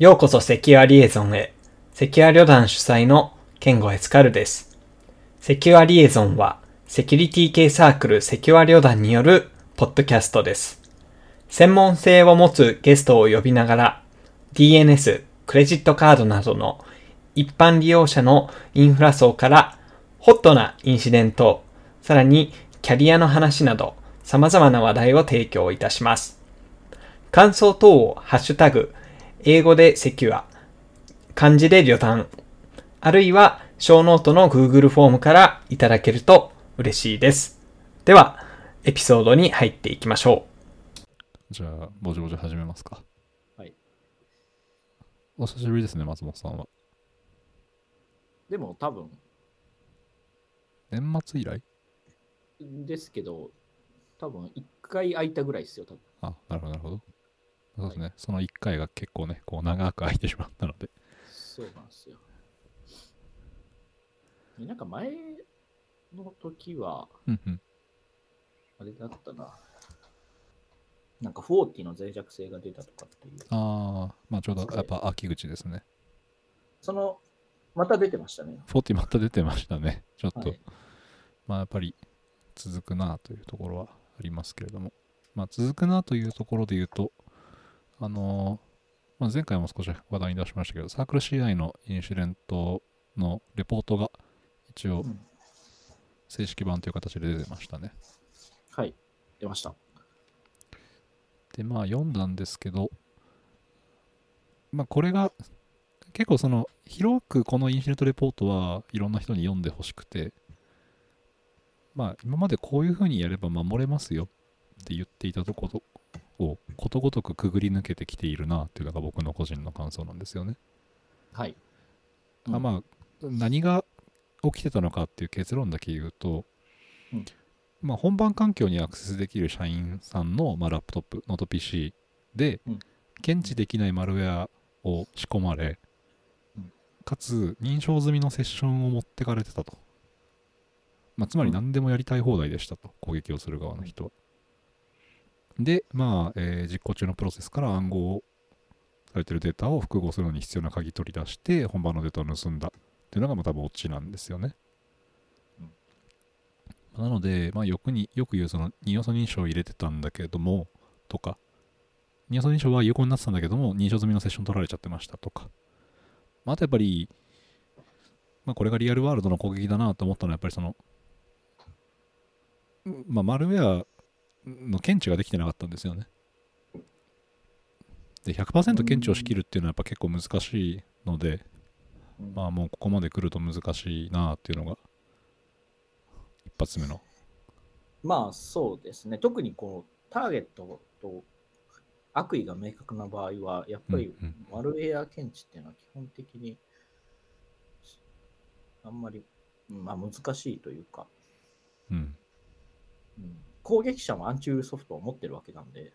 ようこそセキュアリエゾンへ。セキュア旅団主催のケンゴエスカルです。セキュアリエゾンは、セキュリティ系サークルセキュア旅団によるポッドキャストです。専門性を持つゲストを呼びながら、DNS、クレジットカードなどの一般利用者のインフラ層から、ホットなインシデント、さらにキャリアの話など、様々な話題を提供いたします。感想等をハッシュタグ、英語で secure、漢字で旅団、あるいはショーノートの Google フォームからいただけると嬉しいです。では、エピソードに入っていきましょじゃあ、ぼちぼち始めますか。はい。お久しぶりですね、松本さんは。でも多分年末以来？ですけど、多分1回空いたぐらいですよ、多分。あ、なるほど、なるほど。そうですね、その1回が結構ね、こう長く空いてしまったので。そうなんですよ。なんか前の時は、うんうん。あれだったな。なんか40の脆弱性が出たとかっていう。ああ、まあちょうどやっぱ秋口ですね。その、また出てましたね。40また出てましたね。ちょっと、はいまあやっぱり続くなというところはありますけれども。まあ続くなというところで言うと、あのーまあ、前回も少し話題に出しましたけど、サークル CI のインシデントのレポートが一応うん正式版という形で出てましたね。はい、出ました。で、まあ読んだんですけど、まあこれが結構その広くこのインシデントレポートはいろんな人に読んでほしくて、まあ今までこういうふうにやれば守れますよって言っていたところをことごとくくぐり抜けてきているなっていうのが僕の個人の感想なんですよね。はい。あまあ何が起きてたのかっていう結論だけ言うと、うん。まあ、本番環境にアクセスできる社員さんの、まあ、ラップトップノート PC で、うん。検知できないマルウェアを仕込まれ、うん。かつ認証済みのセッションを持ってかれてたと、まあ、つまりうん。何でもやりたい放題でしたと、攻撃をする側の人はで、まあえー実行中のプロセスから暗号されてるデータを複合するのに必要な鍵取り出して本番のデータを盗んだっていうのがまあ多分オチなんですよね。なので、まあ、よくによく言うその二要素認証を入れてたんだけどもとか。二要素認証は有効になってたんだけども認証済みのセッション取られちゃってましたとか、まあ、あとやっぱり、まあ、これがリアルワールドの攻撃だなと思ったのはやっぱりその、うんまあ、マルウェアの検知ができてなかったんですよね。で100%検知をしきるっていうのはやっぱ結構難しいので、うんまあもうここまで来ると難しいなっていうのが一発目の。まあそうですね。特にこう、ターゲットと悪意が明確な場合は、やっぱりマルウェア検知っていうのは基本的にあんまり、うんまあ、難しいというか、うん、うん攻撃者もアンチウイルスソフトを持ってるわけなんで、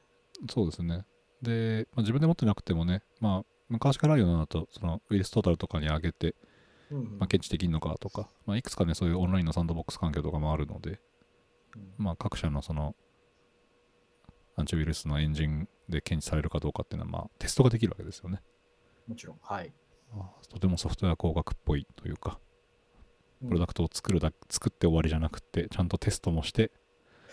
そうですね。で、まあ、自分で持ってなくてもね、まあ昔からあるようなのだと、そのウイルストータルとかに上げて、うんまあ、検知できるのかとか、まあ、いくつかね、そういうオンラインのサンドボックス環境とかもあるので、うんまあ、各社のそのアンチウイルスのエンジンで検知されるかどうかっていうのは、まあ、テストができるわけですよね。もちろん、はい。まあとてもソフトウェア工学っぽいというか、プロダクトを作るだ作って終わりじゃなくて、ちゃんとテストもして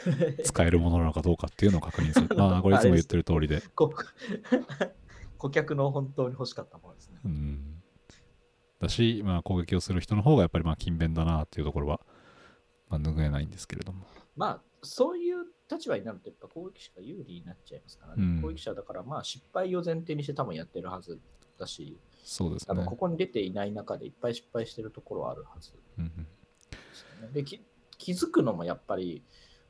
使えるものなのかどうかっていうのを確認する。まあ、これいつも言ってる通りで。こ 顧客の本当に欲しかったものですね。うん。だし、まあ、攻撃をする人の方がやっぱりまあ勤勉だなっていうところは、まあ、拭えないんですけれども。まあ、そういう立場になると、やっぱ攻撃者が有利になっちゃいますからね。うん攻撃者だから、まあ、失敗を前提にして多分やってるはずだし、そうですね多分こ。こに出ていない中でいっぱい失敗してるところはあるはずうんうんで気づくのもやっぱり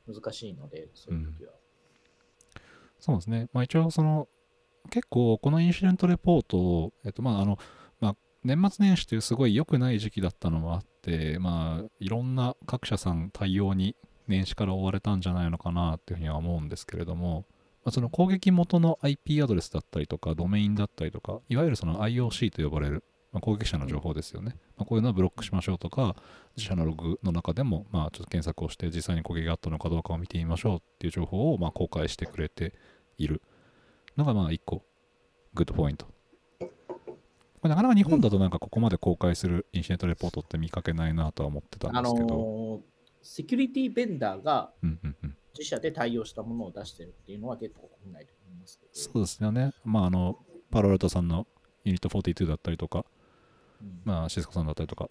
難しいので、そういう時は。そうですね。まあ、一応、その、結構、このインシデントレポートを、えっと、まあ、あの、まあ、年末年始というすごい良くない時期だったのもあって、まあ、いろんな各社さん対応に年始から追われたんじゃないのかなっていうふうには思うんですけれども、まあ、その攻撃元の IP アドレスだったりとか、ドメインだったりとか、いわゆるその IOC と呼ばれる、まあ、攻撃者の情報ですよね。まあ、こういうのはブロックしましょうとか、自社のログの中でも、まあ、ちょっと検索をして、実際に攻撃があったのかどうかを見てみましょうっていう情報を、まあ、公開してくれているのが、まあ、一個、グッドポイントこれなかなか日本だとなんかここまで公開するインシデントレポートって見かけないなとは思ってたんあですけど。のーセキュリティベンダーが。自社で対応したものを出してるっていうのは結構国内で思います。そうですよね。まああの、 Palo Alto さんの Unit 42だったりとか、うんまあ Cisco さんだったりとか、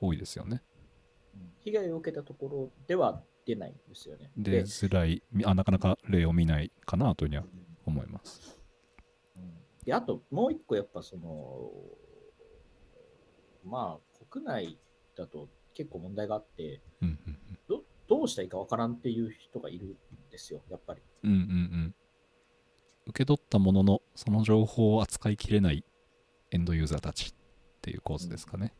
多いですよね。うん被害を受けたところでは出ないんですよね。出づらい、みあなかなか例を見ないかなというふうには思います。うんで、あともう一個やっぱその、まあ国内だと結構問題があって、うんうんどどうしたらいいかわからんっていう人がいるんですよ、やっぱり。うん。うんうんうん。受け取ったものの、その情報を扱いきれないエンドユーザーたちっていう構図ですかね。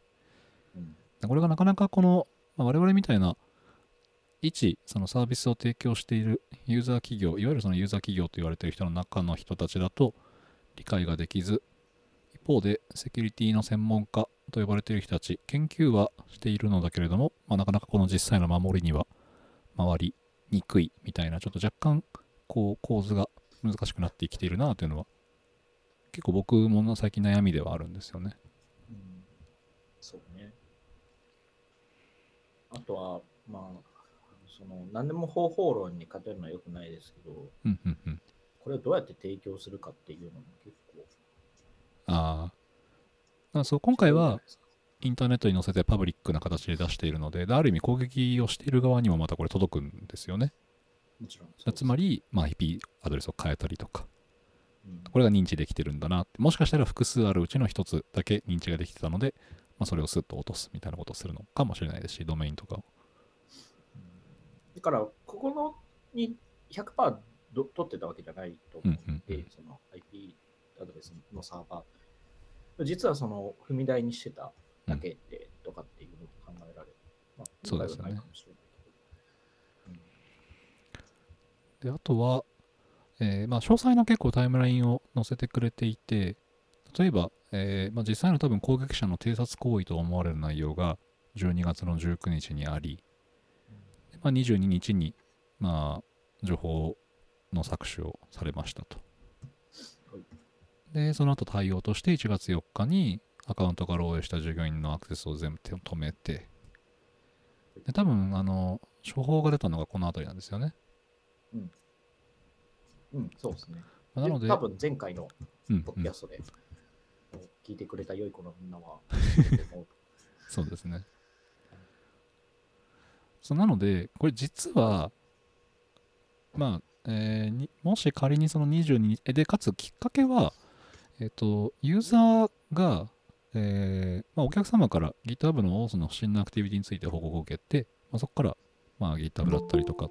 うんこれがなかなかこの、まあ、我々みたいな一そのサービスを提供しているユーザー企業いわゆるそのユーザー企業と言われている人の中の人たちだと理解ができず一方でセキュリティの専門家と呼ばれている人たち研究はしているのだけれども、まあ、なかなかこの実際の守りには回りにくいみたいなちょっと若干こう構図が難しくなってきているなというのは結構僕も最近悩みではあるんですよね。うんそうね。あとは、まあ、その何でも方法論に勝てるのは良くないですけど、うんうんうんこれをどうやって提供するかっていうのも結構。ああ。そう今回はインターネットに載せてパブリックな形で出しているので、である意味攻撃をしている側にもまたこれ届くんですよね。もちろんつまり、まあ、IP アドレスを変えたりとか、うんこれが認知できてるんだなもしかしたら複数あるうちの一つだけ認知ができてたので、まあ、それをスッと落とすみたいなことをするのかもしれないですし、ドメインとかを。だから、ここのに100%ど取ってたわけじゃないと思うので、うんうんうんその IP アドレスのサーバー。実はその踏み台にしてただけでとかっていうのを考えられる。まあ、そうですよねで、あとは、えーまあ、詳細な結構タイムラインを載せてくれていて、例えば、えーまあ、実際の多分攻撃者の偵察行為と思われる内容が12月の19日にあり、でまあ、22日に、まあ、情報の搾取をされましたとはい。で、その後対応として1月4日にアカウントから漏洩した従業員のアクセスを全部止めて、で多分、あの、処方が出たのがこの辺りなんですよね。うん、そうですね。まあなので、多分前回のうんうんポッドキャストで聞いてくれた良い子のみんなは、そうですね。そうなので、これ実は、まあ、えーにもし仮にその22日、で、かつきっかけは、えっ、と、ユーザーが、えーまあ、お客様から GitHub の OAuth の不審なアクティビティについて報告を受けて、まあ、そこから、まあ、GitHub だったりとか、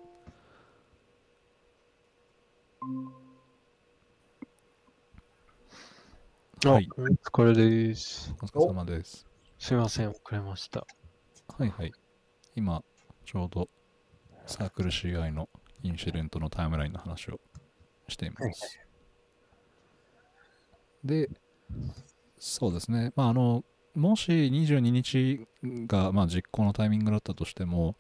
あ、はいお疲れです。お疲れ様です。すいません、遅れました。はいはい。今、ちょうどサークル CI のインシデントのタイムラインの話をしています。で、そうですね。まあ、あの、もし22日が、まあ、実行のタイミングだったとしても、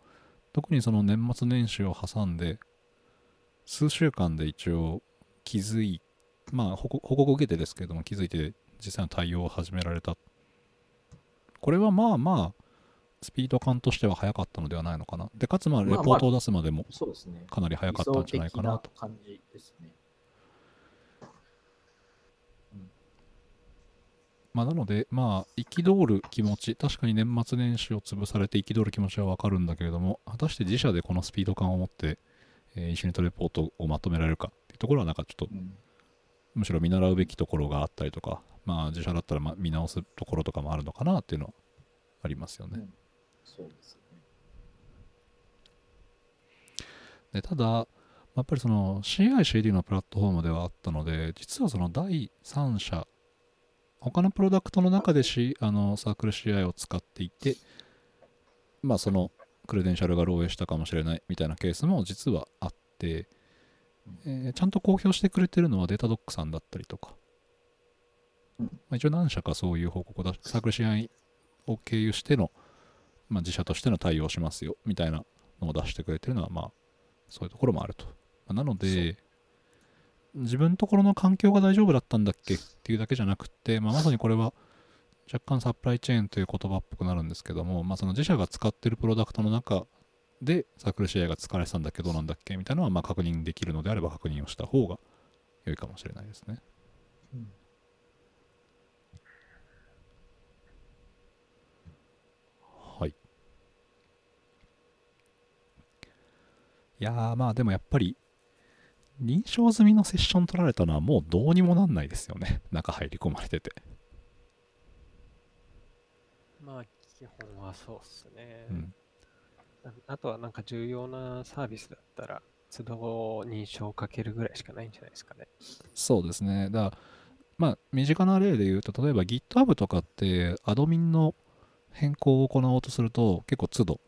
特にその年末年始を挟んで、数週間で一応気づい、まあ、報告を受けてですけれども、気づいて実際の対応を始められた。これはまあまあ、スピード感としては早かったのではないのかな。で、かつまあ、レまあポートを出すまでも。かなり早かったんじゃないかなと。理想的感じですね。まあ、なので、まあ、憤る気持ち、確かに年末年始を潰されて憤る気持ちはわかるんだけれども、果たして自社でこのスピード感を持って、えー、インシュネットレポートをまとめられるかっていうところは、なんかちょっと、うんむしろ見習うべきところがあったりとか、まあ、自社だったらまあ見直すところとかもあるのかなっていうのはありますよね。そうですね。でただ、やっぱりその CICD のプラットフォームではあったので、実はその第三者、他のプロダクトの中で、C、あのサークル CI を使っていて、まあそのクレデンシャルが漏洩したかもしれないみたいなケースも実はあって、えーちゃんと公表してくれてるのはデータドックさんだったりとか、うん。まあ、一応何社かそういう報告を出しサークを経由しての、まあ、自社としての対応をしますよみたいなのを出してくれてるのはまあそういうところもあると。まあなので、自分のところの環境が大丈夫だったんだっけ？っていうだけじゃなくて、まあ、まさにこれは若干サプライチェーンという言葉っぽくなるんですけども、まあ、その自社が使ってるプロダクトの中でサークル CI が使われてたんだけどどうなんだっけみたいなのはまあ確認できるのであれば確認をした方が良いかもしれないですね。うんはい。いやーまあでもやっぱり認証済みのセッション取られたのはもうどうにもなんないですよね。中入り込まれてて。まあ、基本はそうっすね。うん。ああとはなんか重要なサービスだったら、都度認証をかけるぐらいしかないんじゃないですかね。そうですね。だから、まあ、身近な例で言うと、例えば GitHub とかって、アドミンの変更を行おうとすると、結構都度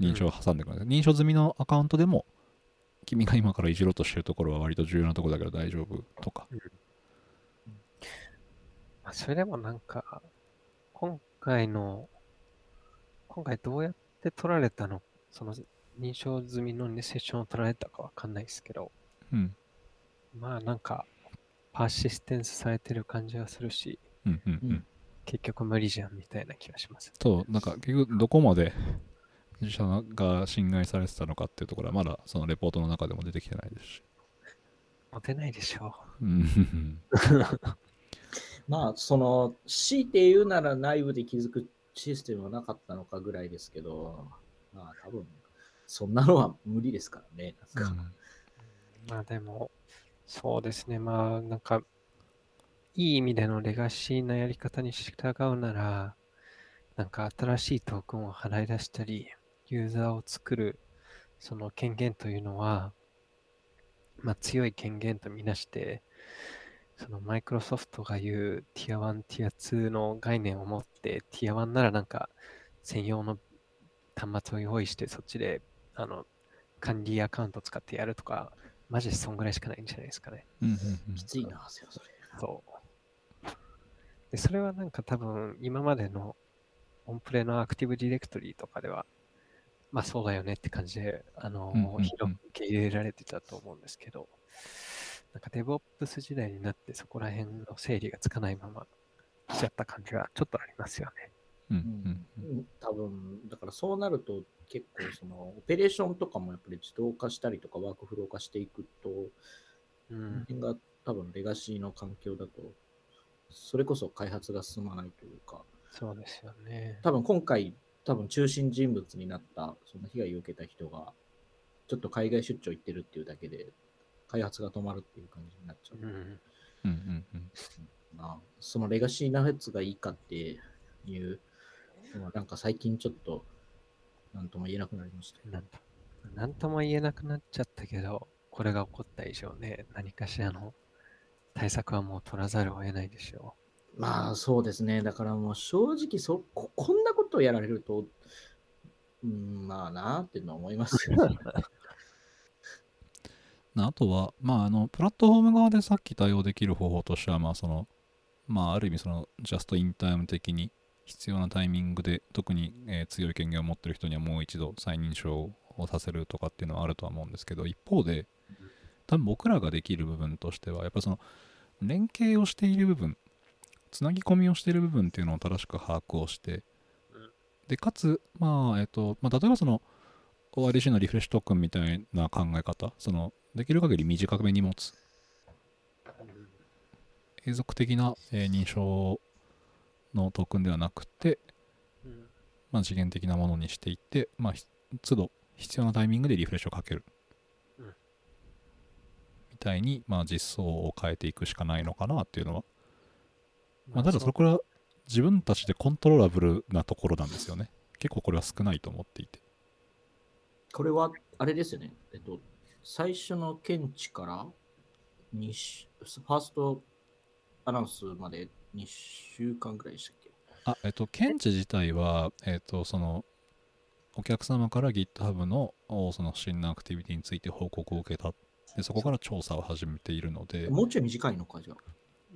認証を挟んでくるんです、認証済みのアカウントでも、君が今からいじろうとしてるところは割と重要なところだけど大丈夫とか。まあ、それでもなんか、今回の、今回どうやって取られたの、その認証済みの、ね、セッションを取られたかわかんないですけど、うん。まあなんか、パーシステンスされてる感じはするし、うんうんううんん。結局無理じゃんみたいな気がします。そう、なんか結局どこまで自社が侵害されてたのかっていうところはまだそのレポートの中でも出てきてないですし。持てないでしょうん。まあ、その、強いて言うなら内部で気づくシステムはなかったのかぐらいですけど、まあ、多分、そんなのは無理ですからね。なんかう。まあでも、そうですね。まあなんか、いい意味でのレガシーなやり方に従うなら、なんか新しいトークンを払い出したり、ユーザーを作るその権限というのは、まあ強い権限とみなして、そのマイクロソフトが言うティア1、ティア2の概念を持って、ティア1ならなんか専用の端末を用意してそっちであの管理アカウント使ってやるとか、マジでそんぐらいしかないんじゃないですかね。うんうんうんきついな、それ。そう。で、それはなんか多分今までのオンプレのアクティブディレクトリとかでは、まあそうだよねって感じで、あの、うんうんうん広く受け入れられてたと思うんですけど、なんか DevOps 時代になってそこら辺の整理がつかないまま来ちゃった感じがちょっとありますよね。うんううんうんん、多分だからそうなると結構そのオペレーションとかもやっぱり自動化したりとかワークフロー化していくと、うん。辺が多分レガシーの環境だとそれこそ開発が進まないというかそうですよね。多分今回多分中心人物になったその被害を受けた人がちょっと海外出張行ってるっていうだけで開発が止まるっていう感じになっちゃううん。うんうんうんな、そのレガシーなやつがいいかっていうのはなんか最近ちょっとなんとも言えなくなりました。なんとなんとも言えなくなっちゃったけど、これが起こった以上ね、何かしらの対策はもう取らざるを得ないでしょまあそうですね。だからもう正直そこ、こんなことをやられると、うん、まあなあっていうのは思いますよね。あとは、まあ、あの、プラットフォーム側でさっき対応できる方法としては、まあ、その、まあ、ある意味、その、ジャストインタイム的に必要なタイミングで、特に、えー強い権限を持ってる人にはもう一度再認証をさせるとかっていうのはあるとは思うんですけど、一方で、多分僕らができる部分としては、やっぱその、連携をしている部分、つなぎ込みをしている部分っていうのを正しく把握をして、で、かつ、まあ、えっと、まあ、例えばその、ORDC のリフレッシュトークンみたいな考え方、その、できる限り短めに持つ。永続的な、えー認証のトークンではなくて。まあ、次元的なものにしていって、まあ、ひ都度必要なタイミングでリフレッシュをかける。うんみたいに、まあ、実装を変えていくしかないのかなっていうのは。まあ、ただそれこれは自分たちでコントローラブルなところなんですよね。結構これは少ないと思っていて。これは、あれですよね。えっと、最初の検知から2週、ファーストアナウンスまで2週間ぐらいでしたっけ？あ、えっと、検知自体は、えっと、その、お客様から GitHub のおその不審なアクティビティについて報告を受けた。で、そこから調査を始めているので、もうちょい短いのか、じゃあ。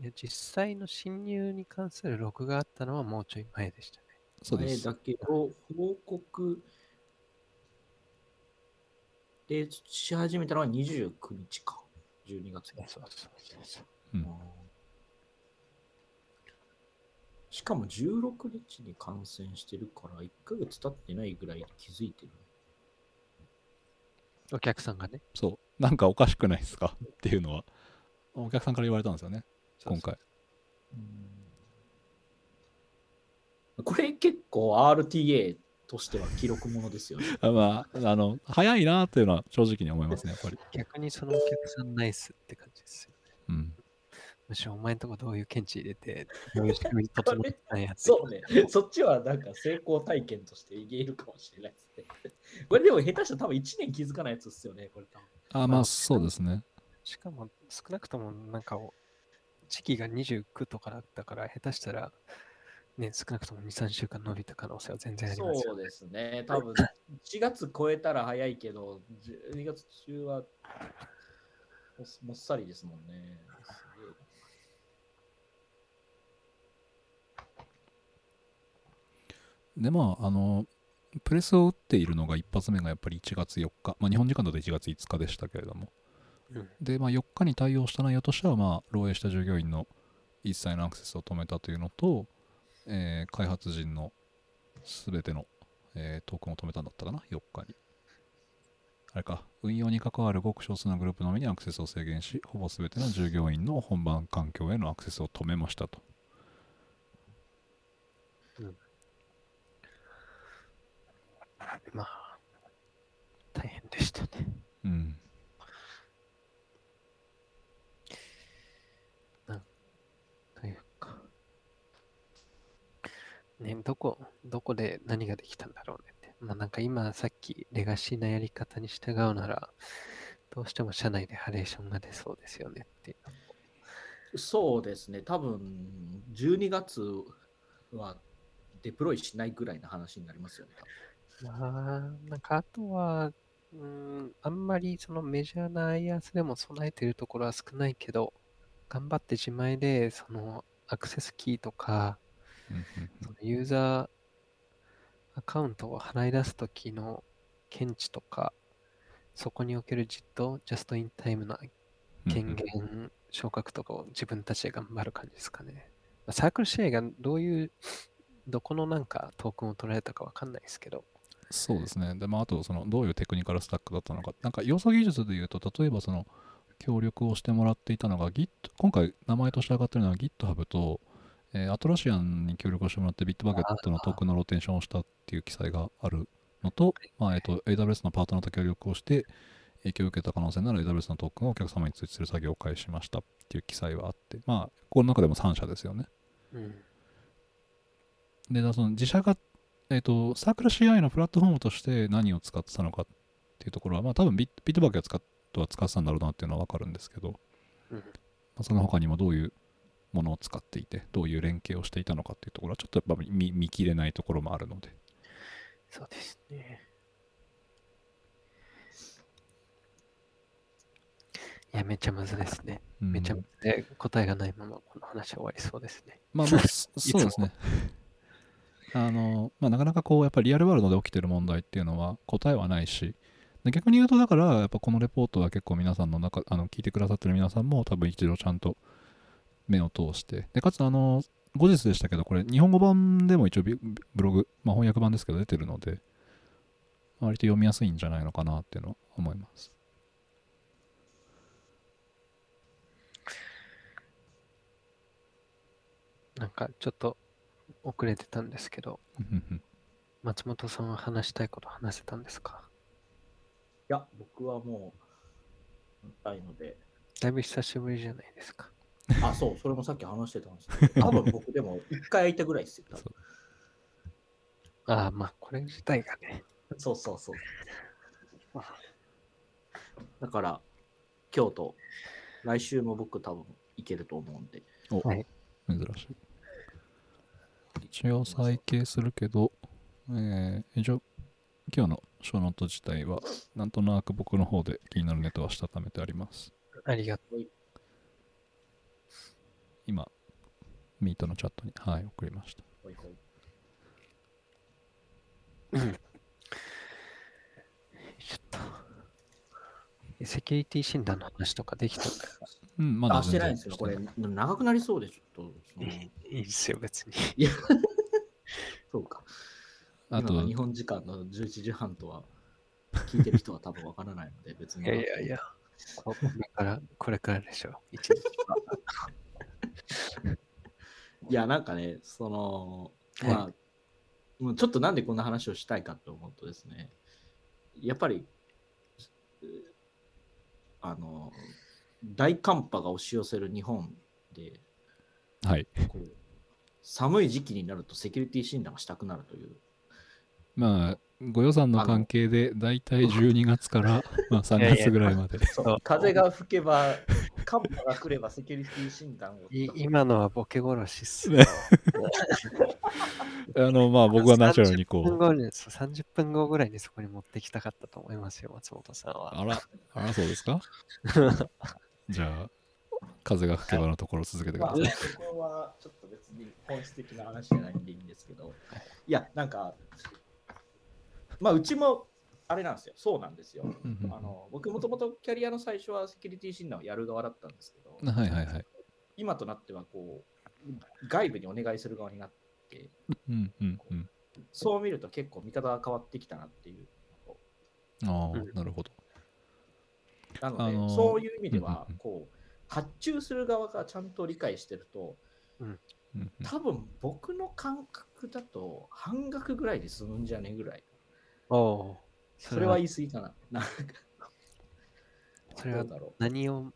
いや実際の侵入に関するログがあったのはもうちょい前でしたね。そうです。前だけど、報告でし始めたのは29日か。12月に。そうそうそうそう。うんしかも16日に感染してるから、1ヶ月経ってないぐらいで気づいてる。お客さんがね。そう、なんかおかしくないですか？っていうのは、お客さんから言われたんですよね、今回。これ結構 RTA としては記録ものですよね。あまあ、あの、早いなっていうのは正直に思いますね、やっぱり。逆にそのお客さんナイスって感じですよ。うん。むしろお前んとこどういう検知入れて、どういう仕組み整ってたんやって。そうね。そっちはなんか成功体験として言えるかもしれないですね。これでも下手したら多分1年気づかないやつですよね、これ多分。あまあ、そうですね。しかも少なくともなんかを時期が29とかだったから、下手したら、ね、少なくとも2、3週間伸びた可能性は全然ありますよね。そうですね。多分1月超えたら早いけど、12月中はももっさりですもんね。で、まあ、あの、プレスを打っているのが一発目がやっぱり1月4日、まあ、日本時間だと1月5日でしたけれども、うんで、まあ、4日に対応した内容としては、まあ、漏洩した従業員の一切のアクセスを止めたというのと、えー開発陣のすべての、えートークンを止めたんだったかな、4日に。あれか、運用に関わるごく少数なグループのみにアクセスを制限し、ほぼすべての従業員の本番環境へのアクセスを止めましたと。まあ、大変でしたね。うん。というか、ね、どこ、どこで何ができたんだろうねって。まあなんか今さっきレガシーなやり方に従うなら、どうしても社内でハレーションが出そうですよねっていう。そうですね。多分12月はデプロイしないぐらいの話になりますよね。まあ、なんかあとは、うーん、あんまりそのメジャーな IaaS でも備えてるところは少ないけど、頑張って自前でそのアクセスキーとか、そのユーザーアカウントを払い出すときの検知とか、そこにおける実装、ジャストインタイムなうん権限昇格とかを自分たちで頑張る感じですかね。まあサークル試合がどういう、どこのなんかトークンを取られたかわかんないですけど、そうですね。で、まあ、あと、その、どういうテクニカルスタックだったのか。なんか、要素技術で言うと、例えば、その、協力をしてもらっていたのが、Git、今回、名前として上がってるのは GitHub と、えー Atlassian に協力をしてもらって、 Bitbucket のトークンのローテーションをしたっていう記載があるのと、まあ、えっ、と、AWS のパートナーと協力をして、影響を受けた可能性のある AWS のトークンをお客様に通知する作業を開始しましたっていう記載はあって、まあ、この中でも3社ですよね。うん。で、その自社が、えっ、と、サークル CI のプラットフォームとして何を使ってたのかっていうところは、まあ多分ビッビットバークが使っとは使ってたんだろうなっていうのはわかるんですけど、うんまあ、その他にもどういうものを使っていて、どういう連携をしていたのかっていうところは、ちょっとやっぱ見見切れないところもあるので、そうですね。いや、めっちゃむずですね。うんめちゃむずで、答えがないままこの話は終わりそうですね。まあまあ、そ そうですね。あの、まあなかなかこう、やっぱりリアルワールドで起きてる問題っていうのは答えはないし、で逆に言うと、だから、やっぱこのレポートは結構皆さんの中、あの、聞いてくださってる皆さんも多分一度ちゃんと目を通して、で、かつ、あの、後日でしたけど、これ、日本語版でも一応ビブログ、まあ翻訳版ですけど出てるので、割と読みやすいんじゃないのかなっていうのは思います。なんかちょっと遅れてたんですけど、松本さんは話したいこと話せたんですか？いや、僕はもう、ないので、だいぶ久しぶりじゃないですか。あ、そう、それもさっき話してたんですけど、多分僕でも一回会いたぐらいですよ。多分ああ、まあ、これ自体がね。そうそうそう。だから、今日と来週も僕多分行けると思うんで。お、はい珍しい。一応再掲するけど、えー、一応、今日のショーノート自体は、なんとなく僕の方で気になるネタはしたためてあります。ありがと今、ミートのチャットに、はい、送りました。ほい。ちょっと。セキュリティ診断の話とかできたんだよ。うん、まだあ、してないんですよ。これ、長くなりそうで、ちょっと、いいですよ、別に。いや、そうか。あと日本時間の11時半とは、聞いてる人は多分わからないので、別に。いやいやいや、これから、これからでしょ。一日いや、なんかね、その、はいまあ、もうちょっとなんでこんな話をしたいかと思うとですね、やっぱり、うあの、大寒波が押し寄せる日本で、はい。寒い時期になるとセキュリティ診断をしたくなるという。まあ、ご予算の関係で、だいたい12月から、まあ、3月ぐらいまで。そう風が吹けば、寒波が来ればセキュリティ診断を。い今のはボケ殺しっすねよ。あの、まあ、僕はナチュラルにこ30分う、後にそう30分後ぐらいにそこに持ってきたかったと思いますよ、松本さんは。あら、あら、そうですか？じゃあ、風が吹けばのところ続けてくまあ、ださい。そこはちょっと別に本質的な話じゃないんでいいんですけど、いや、なんか、まあ、うちもあれなんですよ、そうなんですよ。あの僕もともとキャリアの最初はセキュリティ診断をやる側だったんですけど、はいはいはい。今となってはこう外部にお願いする側になって、うんうんうん。そう見ると結構見方が変わってきたなっていう。ああうん、なるほど。なので、あのーそういう意味ではうんうんうん、こう発注する側がちゃんと理解してると、うんうん多分僕の感覚だと半額ぐらいで済むんじゃねえぐらい。お。それは言い過ぎかな。なんかそれはどうだろ何を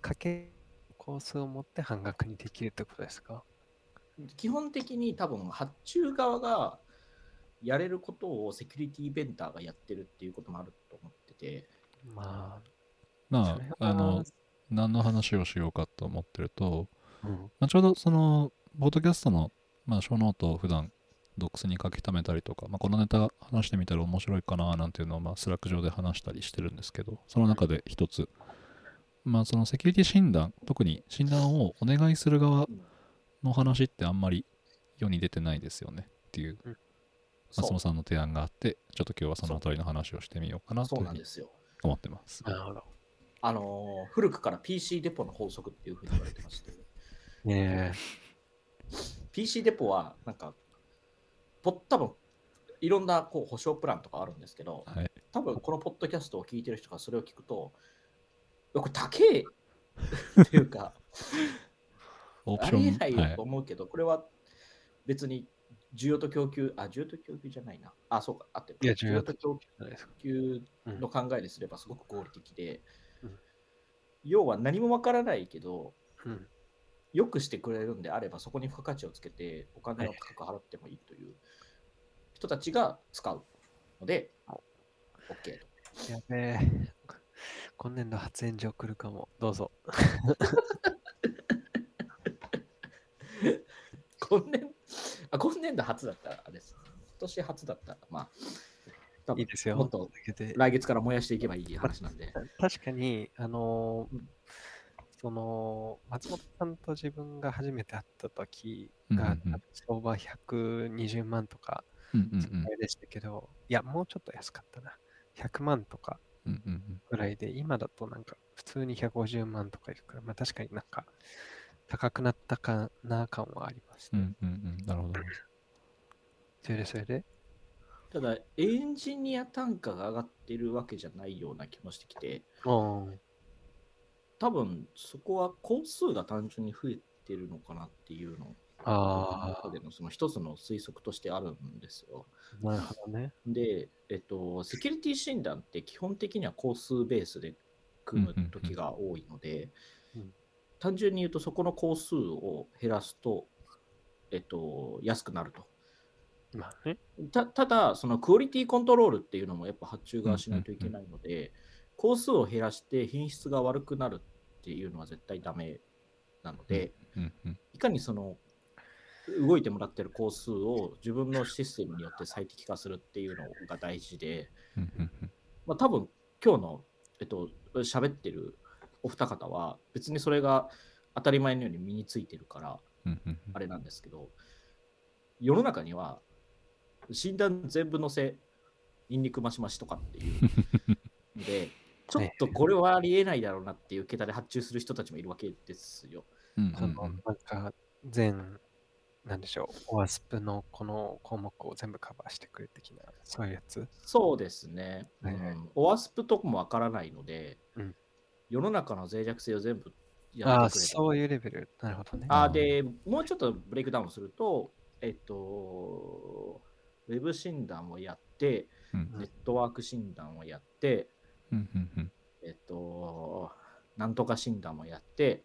かけコースを持って半額にできるってことですか？う。基本的に多分発注側がやれることをセキュリティベンダーがやってるっていうこともあると思ってて、まあ、まあ、あの、何の話をしようかと思ってると、うん、まあ、ちょうどその、ポッドキャストの、まあ、ショーノートを普段、 Docs に書き溜めたりとか、まあ、このネタ話してみたら面白いかななんていうのを、まあ、 Slack 上で話したりしてるんですけど、その中で一つ、まあ、そのセキュリティ診断、特に診断をお願いする側の話ってあんまり世に出てないですよねっていう松本さんの提案があって、ちょっと今日はそのあたりの話をしてみようかなとそいううふうんになですよ。思ってます。なるほど。あのー古くから PC デポの法則っていうふうに言われてまして、ね PC デポはなんか、ぽ多分いろんなこう保証プランとかあるんですけど、はい。多分このポッドキャストを聞いてる人がそれを聞くと、いやこれ高えっていうか、ありえないよはいと思うけど、これは別に需要と供給、あ、需要と供給じゃないな。あ、そうか、あってるいや需要とと供給の考えですればすごく合理的で、うん要は何もわからないけど、うん。よくしてくれるんであれば、そこに付加価値をつけて、お金を高く払ってもいいという人たちが使うので、OK と。やべえ。今年度初炎上来るかも。どうぞ。今年あ今年度初だったらあれです。今年初だったら、まあ、いいですよ。もっと来月から燃やしていけばいい話なんで。確かに、あのーうんその、松本さんと自分が初めて会った時うんが、うんうん相場120万とか、うんうんそのぐらいでしたけど、いや、もうちょっと安かったな。100万とかうんうんうんぐらいで、今だとなんか普通に150万とかいくから、まあ確かになんか高くなったかな感はありますね。うんうんうんなるほど。それでそれで、ただ、エンジニア単価が上がってるわけじゃないような気もしてきて、お多分そこは工数が単純に増えてるのかなっていうのあ中でのその一つの推測としてあるんですよ。あ、なるほどね。で、えっと、セキュリティ診断って基本的には工数ベースで組む時が多いのでうん、単純に言うとそこの工数を減らすと、えっと、安くなると。まあね。たただ、そのクオリティコントロールっていうのもやっぱ発注側しないといけないので、工数を減らして品質が悪くなるっていうのは絶対ダメなので、うんうんいかにその動いてもらってる工数を自分のシステムによって最適化するっていうのが大事で、うんうんうん。まあ、多分今日の、えっと、喋ってるお二方は別にそれが当たり前のように身についてるからうんうんあれなんですけど、世の中には診断全部載せ、ニンニクマシマシとかっていう。の で、ちょっとこれはありえないだろうなっていう桁で発注する人たちもいるわけですよ。うんそのなんか全、なんでしょう、OWASP のこの項目を全部カバーしてくれ的な、そういうやつ？そうですね。はいはいうん、OWASP とかもわからないので、うん世の中の脆弱性を全部やああ、ってくれた。そういうレベル。なるほどね。あで、もうちょっとブレイクダウンすると、えっと、ウェブ診断をやって、うんネットワーク診断をやって、うんうんうんえっと、なんとか診断もやって、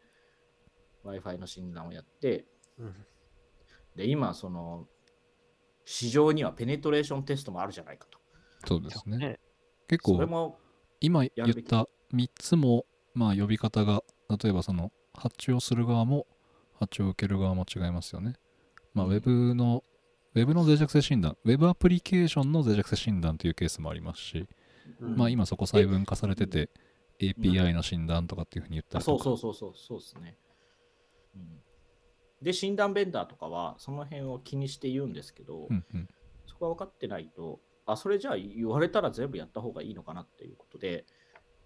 Wi-Fi の診断をやって、うんで、今、その、市場にはペネトレーションテストもあるじゃないかと。そうですね。ね結構それも、今言った3つも、まあ、呼び方が例えばその発注をする側も発注を受ける側も違いますよね。まあ、ウうんェブの、ウェブの脆弱性診断、ウェブアプリケーションの脆弱性診断というケースもありますし、うんまあ今そこ細分化されてて、API の診断とかっていうふうに言ったありとか。そうそうそうそうそうですね、うん。で、診断ベンダーとかはその辺を気にして言うんですけど、うんうんそこが分かってないと、あ、それじゃあ言われたら全部やった方がいいのかなっていうことで、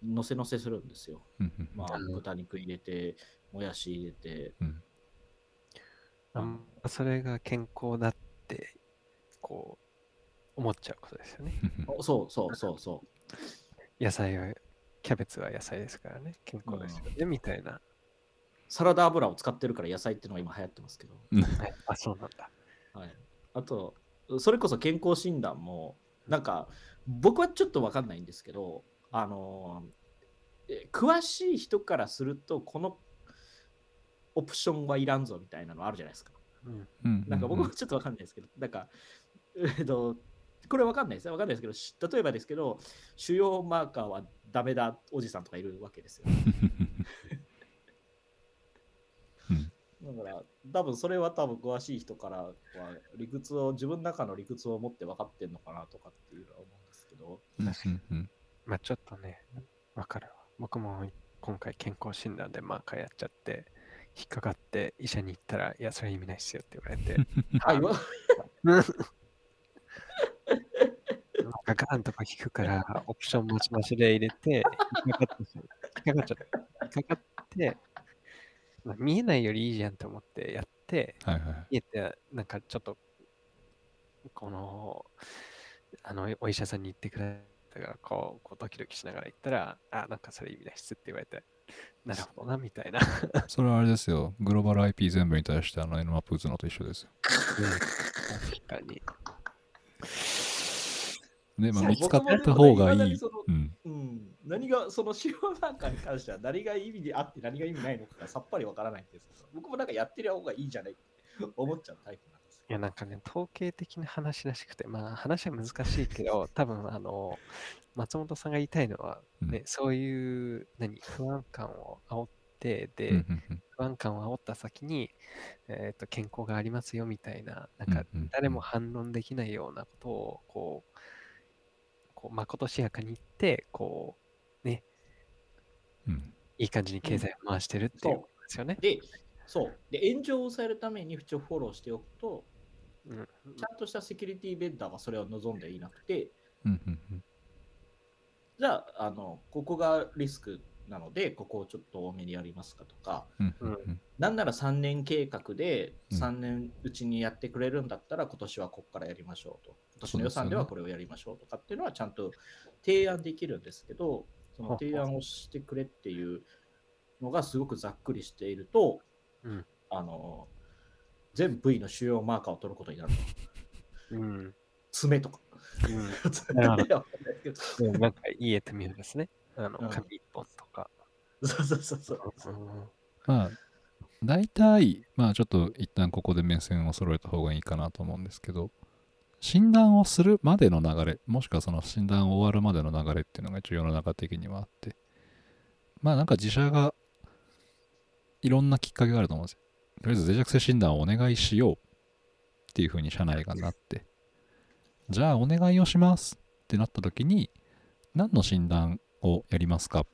のせのせするんですよ。うんうんまあうん、豚肉入れて、もやし入れて、うんあんそれが健康だって、こう、思っちゃうことですよね。おそうそうそうそう。野菜は、キャベツは野菜ですからね。健康ですよね。みたいな。サラダ油を使ってるから野菜っていうのが今流行ってますけど。はいあ、そうなんだ。はい、あと、それこそ健康診断も、なんか、僕はちょっと分かんないんですけど、あのえ詳しい人からすると、このオプションはいらんぞみたいなのあるじゃないですか。うん。うんなんか僕もちょっと分かんないですけど、なんか、えっと、これ分かんないですよ。分かんないですけどし、例えばですけど、主要マーカーはダメだおじさんとかいるわけですよ。うんだから、多分それは多分詳しい人からは理屈を、自分の中の理屈を持って分かってんのかなとかっていうのは思うんですけど、まあちょっとね、わかるわ。僕も今回健康診断でマーカーやっちゃって、引っかかって医者に行ったら、いや、それ意味ないっすよって言われて、あ、言わガンとか引くから、オプション持ち増しで入れて、引っかかって引っかかっちゃった。引っかかって、まあ、見えないよりいいじゃんと思ってやって、はいはい。見えて、なんかちょっと、この、あの、お医者さんに言ってくれたから、こう、こうドキドキしながら行ったら、あ、なんかそれ意味ないっすって言われて、なるほどな、みたいな。それはあれですよ。グローバル IP 全部に対してあの Nmap 打つのと一緒ですよ。確かに。ね、まあ見つかった方がいい。何が、その主要マーカーに関しては何が意味であって何が意味ないのかがさっぱりわからないんですけど、僕もなんかやってる方がいいじゃないって思っちゃうタイプなんですいや、なんかね、統計的な話らしくて、まあ話は難しいけど、多分あの、松本さんが言いたいのは、ね、そういう、何、不安感を煽って、で、うん。うんうん不安感を煽った先に、えっと健康がありますよみたいな、なんかうんうんうん。誰も反論できないようなことを、こう、こうまことしやかに言って、こう、ね、うん。いい感じに経済を回してるっていうことですよね。で、そう。で、炎上を抑えるために不調フォローしておくと、うん。ちゃんとしたセキュリティベンダーはそれを望んでいなくて、うんうんうん。じゃあ、あの、ここがリスクなので、ここをちょっと多めにやりますかとか、うんなんなら3年計画でうん3年うちにやってくれるんだったら、今年はここからやりましょうと。今年の予算ではこれをやりましょうとかっていうのはちゃんと提案できるんですけど、その提案をしてくれっていうのがすごくざっくりしていると、うんあの全部位の主要マーカーを取ることになる。うん。爪とか。うん なんかいい絵と見るですね。あのうん、紙一本とか。そうそうそうそう。うんまあ、大体、まあちょっと一旦ここで目線を揃えた方がいいかなと思うんですけど、診断をするまでの流れ、もしくはその診断終わるまでの流れっていうのが重要な中的にはあって、まあなんか自社がいろんなきっかけがあると思うんですよ。とりあえず脆弱性診断をお願いしようっていうふうに社内がなって、じゃあお願いをしますってなった時に、何の診断をやりますか？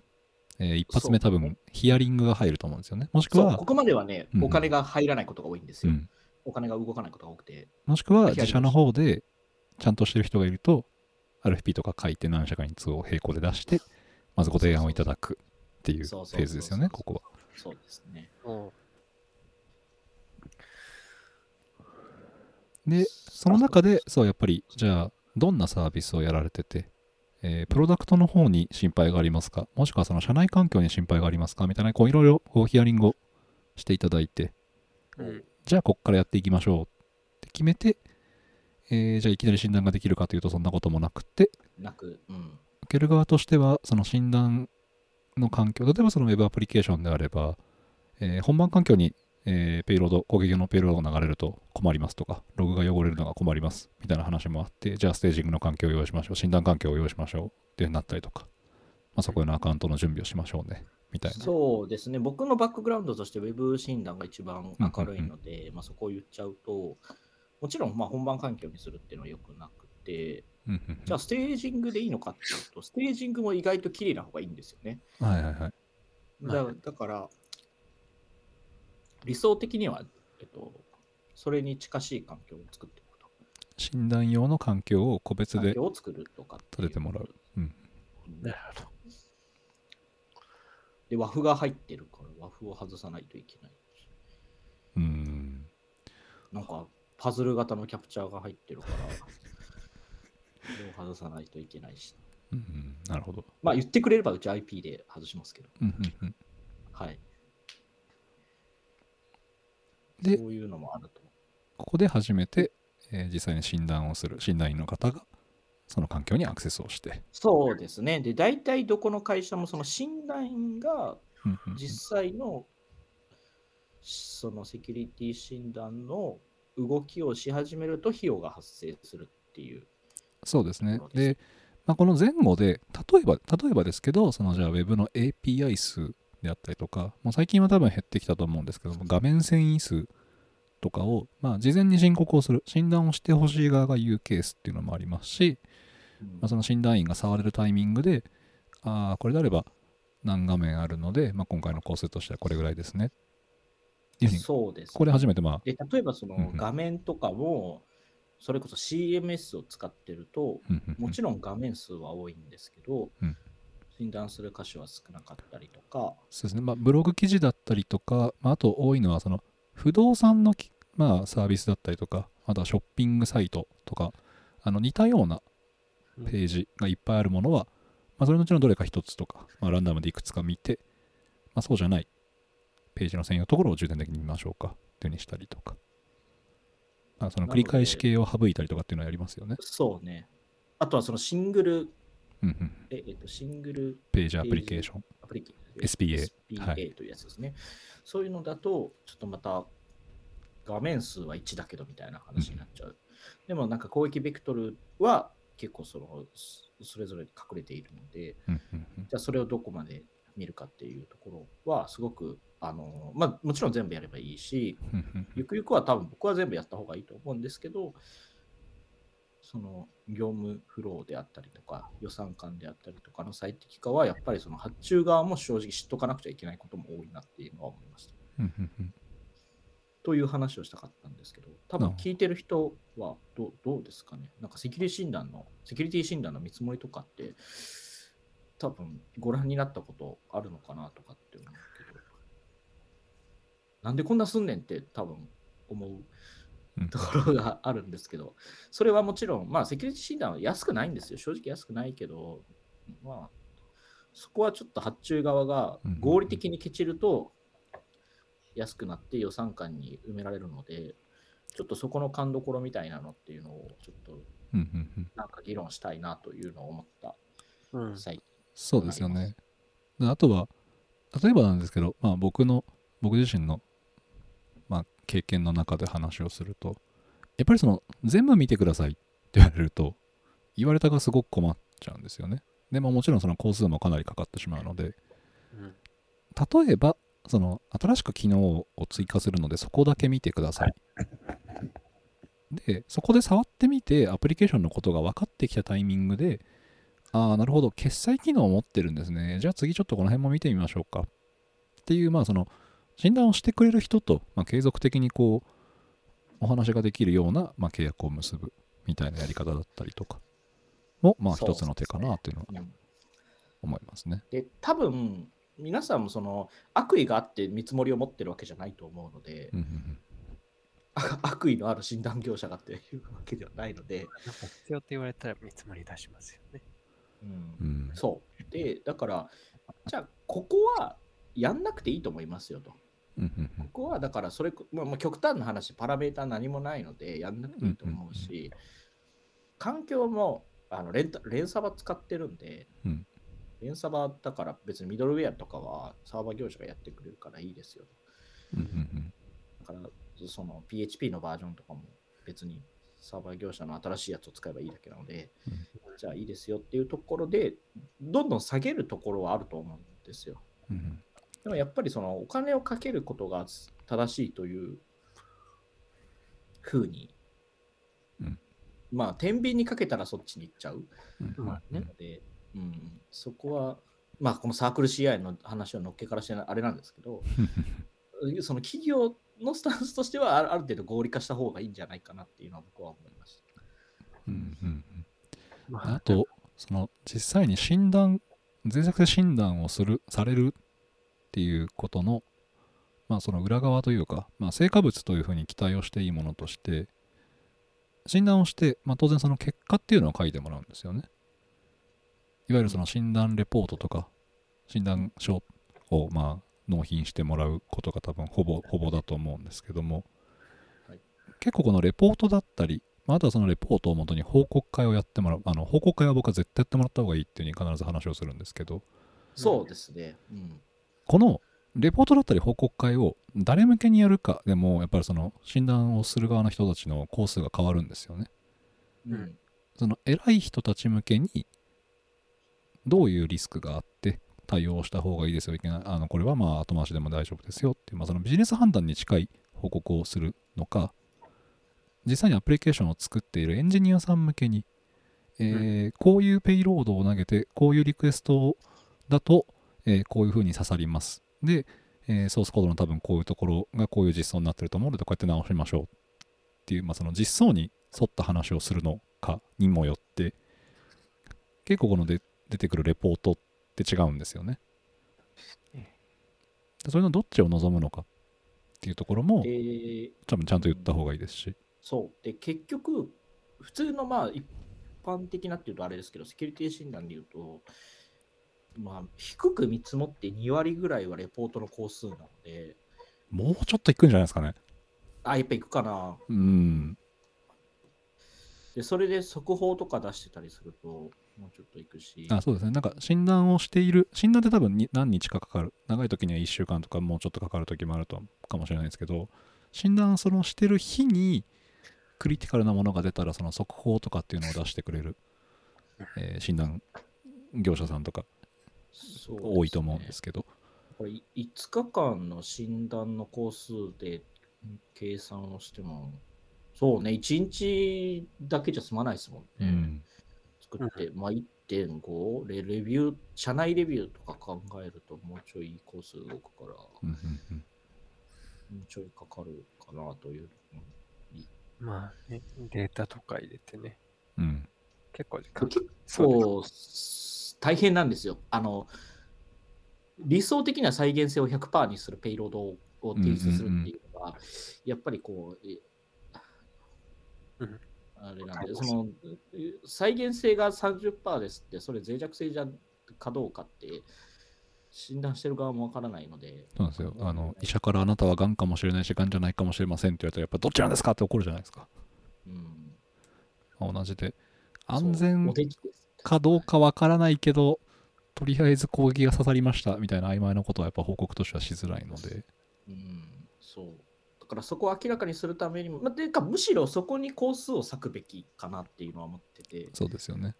えー一発目多分ヒアリングが入ると思うんですよね。もしくはこ、こまではね、うんお金が入らないことが多いんですよ。うん、お金が動かないことが多くて。もしくは自社の方でちゃんとしてる人がいると RFP とか書いて何社かに通を並行で出してまずご提案をいただくっていうフェーズですよね、ここは。そうですね。うんで、その中で、そう、やっぱり、じゃあ、どんなサービスをやられてて、えープロダクトの方に心配がありますか？もしくはその社内環境に心配がありますか？みたいな、こう、いろいろこうヒアリングをしていただいて、うん。じゃあ、こっからやっていきましょうって決めて、えーじゃあ、いきなり診断ができるかというと、そんなこともなくて、なく、うん。受ける側としては、その診断の環境、例えばその Web アプリケーションであれば、えー本番環境に、えーペイロード、攻撃用のペイロードが流れると困りますとか、ログが汚れるのが困りますみたいな話もあって、じゃあステージングの環境を用意しましょう、診断環境を用意しましょうっていうなったりとか、まあ、そこへのアカウントの準備をしましょうね、みたいな。そうですね、僕のバックグラウンドとして Web 診断が一番明るいので、まあ、そこを言っちゃうと、もちろんまあ本番環境にするっていうのはよくなくて、うんうんうんじゃあステージングでいいのかっていうと、ステージングも意外と綺麗な方がいいんですよね。はいはいはい。だだから、理想的には、えっと、それに近しい環境を作っておくと。診断用の環境を個別で環境を作るとか立ててもらう。うん。うんなるほど。で、和風が入ってるから、和風を外さないといけない。うん。なんか、パズル型のキャプチャーが入ってるから、それを外さないといけないし。うんうん、なるほど。まあ、言ってくれればうち IP で外しますけど。うんうんうん、はい。でそういうのもあると。ここで初めて、えー実際に診断をする診断員の方がその環境にアクセスをして、そうですね。で、大体どこの会社もその診断員が実際のそのセキュリティ診断の動きをし始めると費用が発生するっていう。そうですねで、まあ、この前後で例えば例えばですけどそのじゃあ Web の API 数であったりとかもう最近は多分減ってきたと思うんですけども画面遷移数とかを、まあ、事前に申告をする。診断をしてほしい側が言うケースっていうのもありますし、まあ、その診断員が触れるタイミングでああこれであれば何画面あるので、まあ、今回の工数としてはこれぐらいですね。そうです、ここで初めてまあで例えばそのん画面とかも、それこそ CMS を使ってると、もちろん画面数は多いんですけど、うん診断する箇所は少なかったりとか、そうですね、まあ、ブログ記事だったりとか、まあ、あと多いのはその不動産のき、まあ、サービスだったりとか、あとはショッピングサイトとか、あの似たようなページがいっぱいあるものは、まあ、それのうちのどれか一つとか、まあ、ランダムでいくつか見て、まあ、そうじゃないページの専用のところを重点的に見ましょうかっていうふうにしたりとか、まあ、その繰り返し系を省いたりとかっていうのはやりますよね。そうね。あとはそのシングル、うんうん、えと、シングルページアプリケーション。アプリケ SPA は SPA というやつですね。そういうのだと、ちょっとまた画面数は1だけどみたいな話になっちゃう。でもなんか攻撃ベクトルは結構そのそれぞれ隠れているので、うんうんうんじゃあそれをどこまで見るかっていうところはすごく、あのまあ、もちろん全部やればいいし、うんうんゆくゆくは多分僕は全部やった方がいいと思うんですけど、その業務フローであったりとか、予算感であったりとかの最適化は、やっぱりその発注側も正直知っとかなくちゃいけないことも多いなっていうのは思いました。という話をしたかったんですけど、多分聞いてる人はどうどうですかね？なんかセキュリティ診断の、セキュリティ診断の見積もりとかって、多分ご覧になったことあるのかなとかって思うけど、なんでこんなすんねんって多分思ううんところがあるんですけど、それはもちろん、まあ、セキュリティ診断は安くないんですよ。正直安くないけど、まあ、そこはちょっと発注側が合理的にケチると安くなって予算感に埋められるので、ちょっとそこの勘どころみたいなのっていうのをちょっとなんか議論したいなというのを思ったうん。最近。そうですよね。であとは、例えばなんですけど、まあ、僕の、僕自身の、まあ、経験の中で話をすると、やっぱりその、全部見てくださいって言われると、言われたがすごく困っちゃうんですよね。でももちろんその工数もかなりかかってしまうので、例えば、その、新しく機能を追加するので、そこだけ見てください。で、そこで触ってみて、アプリケーションのことが分かってきたタイミングで、ああ、なるほど、決済機能を持ってるんですね。じゃあ次ちょっとこの辺も見てみましょうか。っていう、まあその、診断をしてくれる人と、まあ、継続的にこう、お話ができるような、まあ、契約を結ぶみたいなやり方だったりとかも、まあ一つの手かなっていうのは。うん思いますね。で、多分皆さんもその悪意があって見積もりを持ってるわけじゃないと思うので、うんうんあ 悪意のある診断業者がっていうわけではないので、必要って言われたら見積もり出しますよね。うんうんうんそう。で、だから、じゃあ、ここはやんなくていいと思いますよと。うんうんうんここはだから、それ、まあ、まあ極端な話、パラメータ何もないので、やんなくていいと思うし、環境もあのレンタレンサバ使ってるんで、うんレンサバだから別にミドルウェアとかはサーバー業者がやってくれるからいいですよと。うんうんだから、その PHP のバージョンとかも別にサーバー業者の新しいやつを使えばいいだけなので、じゃあいいですよっていうところで、どんどん下げるところはあると思うんですよ。うんうんでもやっぱりそのお金をかけることが正しいというふうに、うん。まあ、天秤にかけたらそっちに行っちゃううん。まあね。ので、うん、そこは、まあ、このサークル CI の話をのっけからしてあれなんですけど、その企業のスタンスとしてはあるある程度合理化した方がいいんじゃないかなっていうのは僕は思いました。うんうんうん。まあと、その実際に診断、脆弱性診断をする、されるっていうことの、まあその裏側というか、まあ成果物というふうに期待をしていいものとして、診断をして、まあ当然その結果っていうのを書いてもらうんですよね。いわゆるその診断レポートとか、診断書をまあ納品してもらうことが多分ほぼほぼだと思うんですけども、はい結構このレポートだったり、まあ、あとはそのレポートをもとに報告会をやってもらう。あの報告会は僕は絶対やってもらった方がいいっていうふうに必ず話をするんですけど、そうですね。うん。このレポートだったり報告会を誰向けにやるかでも、やっぱりその診断をする側の人たちのコースが変わるんですよね。うん。その偉い人たち向けにどういうリスクがあって対応した方がいいですよいけないあのこれはまあ後回しでも大丈夫ですよっていう、まあ、そのビジネス判断に近い報告をするのか実際にアプリケーションを作っているエンジニアさん向けに、えーこういうペイロードを投げてこういうリクエストだと、えーこういうふうに刺さりますで、えーソースコードの多分こういうところがこういう実装になってると思うのでこうやって直しましょうっていう、まあ、その実装に沿った話をするのかにもよって結構こので出てくるレポートって違うんですよね。でそれのどっちを望むのかっていうところもで、多分ちゃんと言った方がいいですし。そう。で、結局、普通のまあ一般的なっていうとあれですけど、セキュリティ診断で言うと、まあ、低く見積もって2割ぐらいはレポートの工数なので、もうちょっといくんじゃないですかね。あ、やっぱ行くかな。うん。で、それで速報とか出してたりすると、もうちょっと行くし、あそうですね。なんか診断をしている、診断って多分に何日かかかる。長い時には1週間とかもうちょっとかかる時もあるとかもしれないですけど、診断そのしてる日にクリティカルなものが出たらその速報とかっていうのを出してくれる、えー診断業者さんとか多いと思うんですけど。これ5日間の診断の工数で計算をしても、そうね、1日だけじゃ済まないですもんね。うん。作って、まあ1.5レレビュー、社内レビューとか考えるともうちょい工数動くから、もうんうんうんうちょいかかるかなという。まあね、データとか入れてね、うん。結構時間大変なんですよ。あの、理想的な再現性を100%にするペイロードを提出するっていうのは、やっぱりこう、えうんあれなんで、そのえ再現性が30%ですって、それ脆弱性じゃかどうかって、診断してる側もわからないので、そうなんですよ。あの、医者からあなたは癌かもしれないし、癌じゃないかもしれませんって言われたら、やっぱどっちなんですかって怒るじゃないですか。うん、まあ同じで。安全お手きですかどうかわからないけど、とりあえず攻撃が刺さりましたみたいな曖昧なことはやっぱ報告としてはしづらいので。うん、そう。だからそこを明らかにするためにも、まあ、ていうかむしろそこに工数を割くべきかなっていうのは思ってて、そうですよね。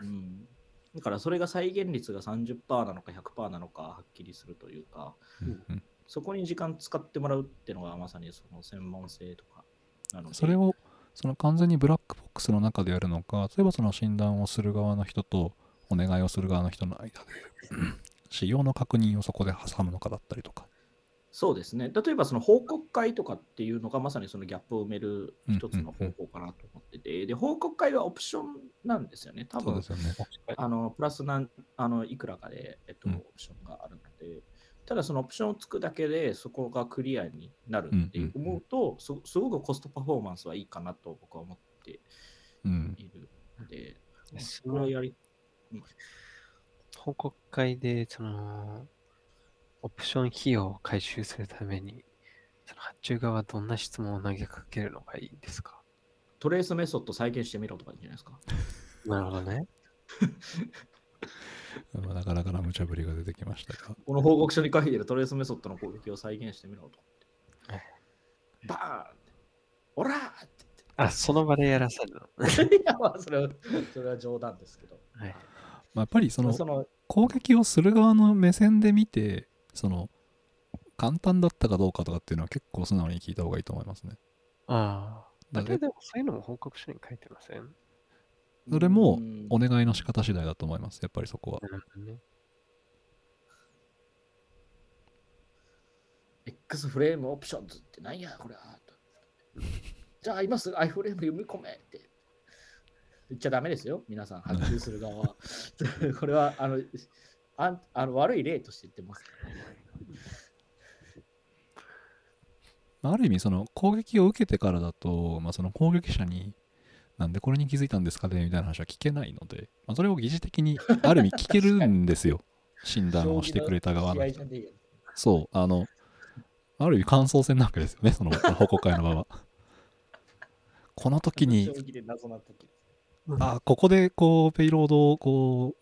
うん、だからそれが再現率が30%なのか100%なのかはっきりするというか、うんうんそこに時間使ってもらうっていうのがまさにその専門性とかなので、それをその完全にブラックボックスの中でやるのか、例えばその診断をする側の人とお願いをする側の人の間で、使用の確認をそこで挟むのかだったりとか。そうですね。例えばその報告会とかっていうのがまさにそのギャップを埋める一つの方法かなと思ってて、で、報告会はオプショなんですよね。多分そうですよね。あのプラスなんあのいくらかで、えっと、うんオプションがあるので、ただそのオプションをつくだけでそこがクリアになるってうんうんうん思うと、すすごくコストパフォーマンスはいいかなと僕は思ってうん。いるので、そこれはやり報告会で、その、オプション費用を回収するために、その発注側はどんな質問を投げかけるのがいいですか？トレースメソッド再現してみろとかいいんじゃないですか？なるほどね。まあなかなかな無茶ぶりが出てきましたが。この報告書に書いてるトレースメソッドの攻撃を再現してみろとはい。バーンって、オラーってあ、その場でやらせるの。いや、まあ、それは、それは冗談ですけど。はい。まあ、やっぱりそのその攻撃をする側の目線で見て、その簡単だったかどうかとかっていうのは結構素直に聞いた方がいいと思いますね。ああ。だだけど、でもそういうのも報告書に書いてません？それもうん。お願いの仕方次第だと思います、やっぱりそこは。ね。X フレームオプションズって何やこれは。とじゃあ今すぐ i フレーム読み込めって。言っちゃダメですよ。皆さん発注する側は。これはあのあんあの悪い例として言ってますある意味、その攻撃を受けてからだと、まあ、その攻撃者に、なんでこれに気づいたんですかねみたいな話は聞けないので、まあ、それを疑似的にある意味聞けるんですよ。診断をしてくれた側のそう、あの、ある意味感想戦なわけですよね、その報告会の場は。この時にあ、ここでこう、ペイロードをこ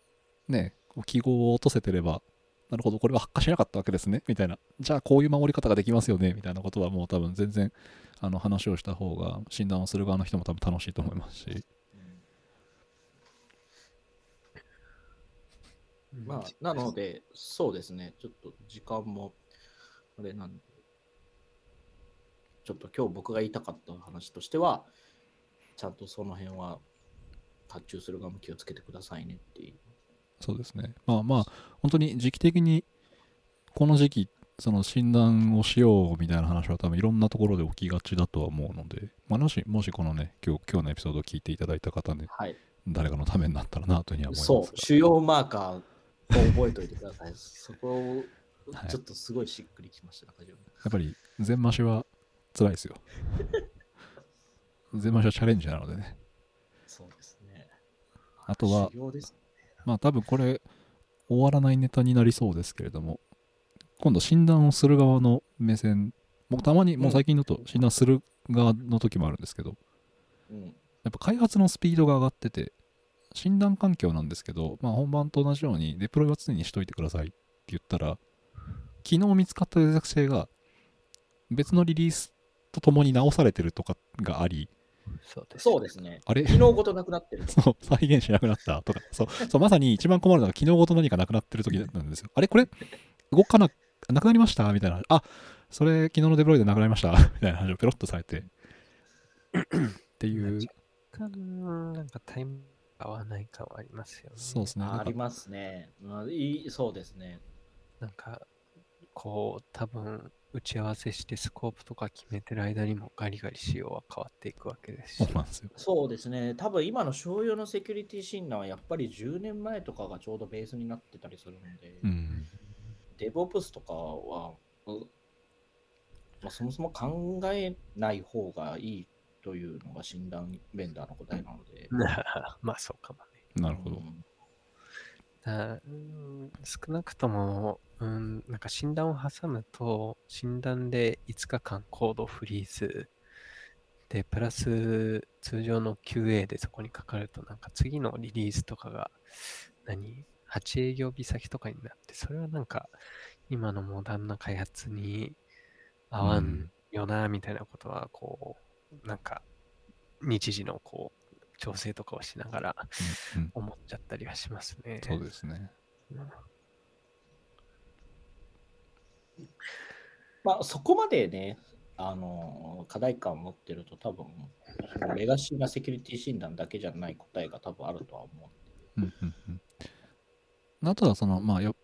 う、ね、記号を落とせてれば、なるほど、これは発火しなかったわけですね、みたいな。じゃあ、こういう守り方ができますよね、みたいなことはもう多分全然、あの、話をした方が、診断をする側の人も多分楽しいと思いますし。まあ、なので、そうですね、ちょっと時間も、あれなんで、ちょっと今日僕が言いたかった話としては、ちゃんとその辺は、発注する側も気をつけてくださいねっていう。そうですね。まあまあ、本当に時期的に、この時期、その診断をしようみたいな話は多分いろんなところで起きがちだとは思うので、まあ、もし、もしこのね、今日、今日のエピソードを聞いていただいた方で、はい。誰かのためになったらなというふうには思いますがそう、主要マーカーを覚えておいてください。そこをはいちょっとすごいしっくりきました、中島やっぱり、全増しは辛いですよ。全増しはチャレンジなのでね。そうですね。あとは修行ですまあ多分これ終わらないネタになりそうですけれども今度診断をする側の目線僕たまにもう最近だと診断する側の時もあるんですけどうん。やっぱ開発のスピードが上がってて診断環境なんですけど、まあ、本番と同じようにデプロイは常にしといてくださいって言ったら昨日見つかった脆弱性が別のリリースとともに直されてるとかがありそうです。そうですね。あれ？昨日ごとなくなってる。そう、再現しなくなったとか、そう、そうまさに一番困るのが昨日ごと何かなくなってる時なんですよ。あれ？これ、動かな、なくなりました？みたいな。あ、それ昨日のデプロイでなくなりました？みたいな話をペロッとされて。っていう、若干なんかタイム合わない感はありますよね。そうですね。ありますね。まあ、いいそうですね。なんか、こう、多分打ち合わせしてスコープとか決めてる間にもガリガリ仕様は変わっていくわけですしそう。なんですよ。そうですね。多分今の商用のセキュリティ診断はやっぱり10年前とかがちょうどベースになってたりするので、うん。デブオプスとかは、うまあ、そもそも考えない方がいいというのが診断ベンダーの答えなので。まあそうかもね。なるほど。うんだうん少なくとも、うん、なんか診断を挟むと、診断で5日間コードフリーズで、プラス通常の QA でそこにかかると、なんか次のリリースとかが、何 ?8 営業日先とかになって、それはなんか今のモダンな開発に合わんよな、みたいなことは、こう、なんか日時のこう、調整とかをしながらうんうん思っちゃったりはしますね。そうですね。まあ、そこまでね、あの課題感を持ってると多分、レガシーなセキュリティ診断だけじゃない答えが多分あるとは思う。うんうんうん。あとはその、まあよ、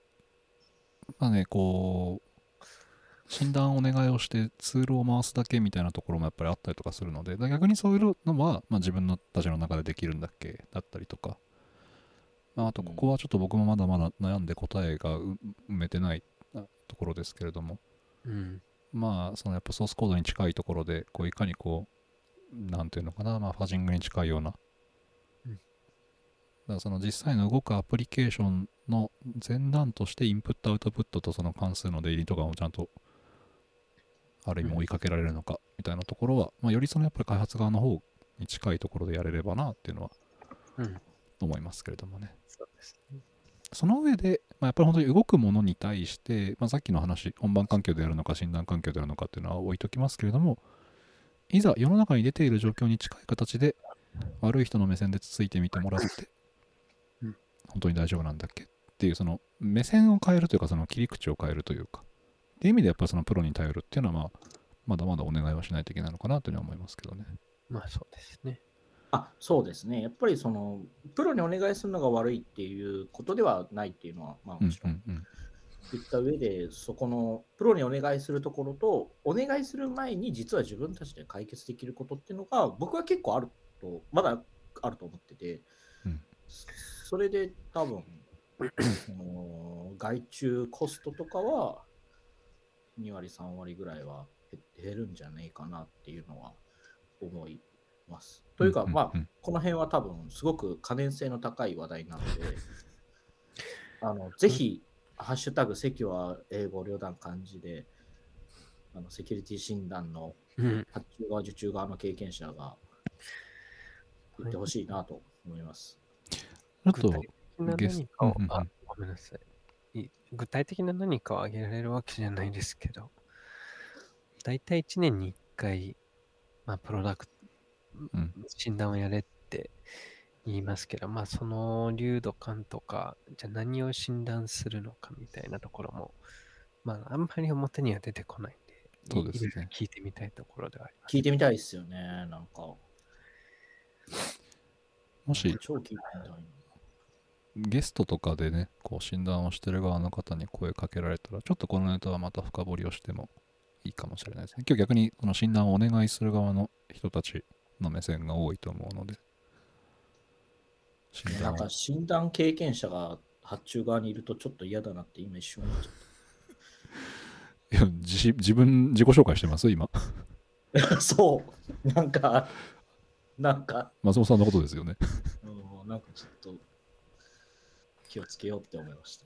まあね、こう、診断お願いをしてツールを回すだけみたいなところもやっぱりあったりとかするので、逆にそういうのは、まあ、自分のたちの中でできるんだっけだったりとか、まあ、あとここはちょっと僕もまだまだ悩んで答えがう埋めてないところですけれども、うん。まあそのやっぱソースコードに近いところでこういかにこうなんていうのかな、まあ、ファジングに近いような、うん。だからその実際の動くアプリケーションの前段としてインプットアウトプットとその関数の出入りとかもちゃんとある意味追いかけられるのかみたいなところは、まあ、よりそのやっぱり開発側の方に近いところでやれればなっていうのはうん。思いますけれどもね。そうですね。その上で、まあ、やっぱり本当に動くものに対して、まあ、さっきの話、本番環境でやるのか、診断環境でやるのかっていうのは置いときますけれども、いざ世の中に出ている状況に近い形で、悪い人の目線でつついてみてもらってうん、本当に大丈夫なんだっけっていう、その目線を変えるというか、その切り口を変えるというか、っていう意味でやっぱりそのプロに頼るっていうのは、まあ、まだまだお願いはしないといけないのかなというのは思いますけどね。まあそうですね。あそうですね。やっぱりその、プロにお願いするのが悪いっていうことではないっていうのは、まあうんもちろうんんうん。言った上で、そこのプロにお願いするところと、お願いする前に実は自分たちで解決できることっていうのが、僕は結構あると、まだあると思ってて、うんそれで多分、その外注コストとかは、2割、3割ぐらいは減減るんじゃないかなっていうのは思います。というか、まあ、うんこの辺は多分、すごく可燃性の高い話題なので、あのぜひ、ハッシュタグ、席は英語、両断漢字で、あのセキュリティ診断のうん。発注側、受注側の経験者が言ってほしいなと思います。ちょっと、ゲス何かを、うんうんうんあ、ごめんなさい。い具体的な何かを挙げられるわけじゃないですけど、大体1年に1回、まあ、プロダクト、うん診断をやれって言いますけど、まあ、その流度感とか、じゃあ何を診断するのかみたいなところも、まあ、あんまり表には出てこないんで、そうですね聞いてみたいところではあります。聞いてみたいですよね、なんか。もし超聞いてみたいな。ゲストとかでね、こう診断をしてる側の方に声かけられたら、ちょっとこのネタはまた深掘りをしてもいいかもしれないですね。今日逆にこの診断をお願いする側の人たちの目線が多いと思うので、診なんか診断経験者が発注側にいるとちょっと嫌だなって今一瞬思っちゃっいや 自自分、自己紹介してます？今？た。そう、なんか、なんか、松本さんのことですよね。うん、なんかちょっと気をつけようって思いました。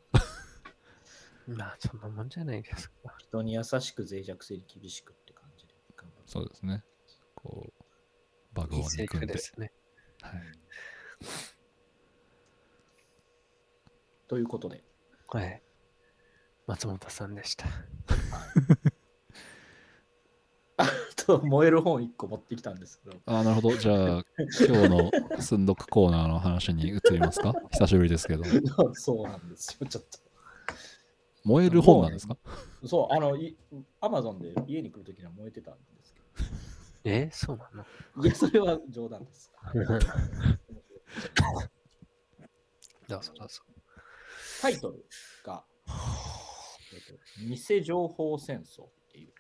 まあ、そんなもんじゃないですか。人に優しく脆弱性に厳しくって感じでそうですね。こう、バグを憎んで。フですね。はい、ということで、はい。松本さんでした。あと燃える本1個持ってきたんですけど、あーなるほど。じゃあ、今日の寸読コーナーの話に移りますか？久しぶりですけど。そうなんですよ、ちょっ燃える本なんですか？と。そう、あの、アマゾンで家に来るときには燃えてたんですけえそうなの？ど、いや、それは冗談です。どうぞどうぞ。タイトルが、えっと偽情報戦争っていう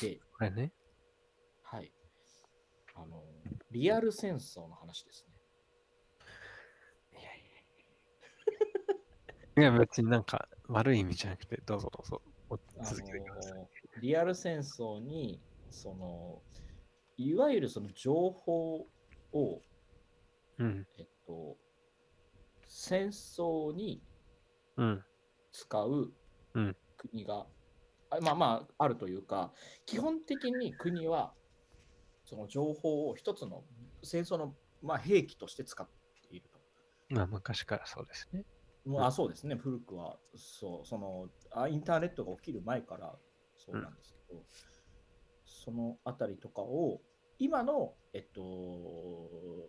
で、これね。はい。あの、リアル戦争の話ですね。いや、別になんか悪い意味じゃなくて、どうぞどうぞ。続けてください。のリアル戦争に、その、いわゆるその情報を、うん。えっと、戦争にうん。使ううん国が、あまあまああるというか、基本的に国はその情報を一つの戦争の、まあ、兵器として使っていると。まあ、昔からそうですね。もうあそうですね、古くはそうそのあ、インターネットが起きる前からそうなんですけど、そのあたりとかを、今の、えっと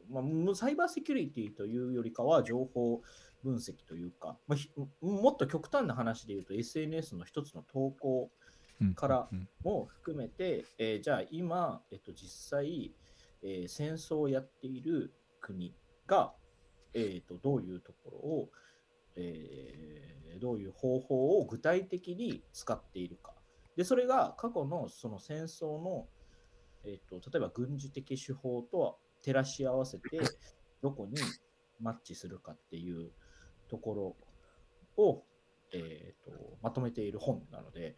まあ、むサイバーセキュリティというよりかは情報分析というか、まあ、ひもっと極端な話で言うと SNS の一つの投稿うんからうんも含めて、えーじゃあ今、えっと、実際、えー戦争をやっている国が、えー、とどういうところを、えーどういう方法を具体的に使っているか。で、それが過去のその戦争の、えー、と例えば軍事的手法と照らし合わせて、どこにマッチするかっていうところを、えー、とまとめている本なので、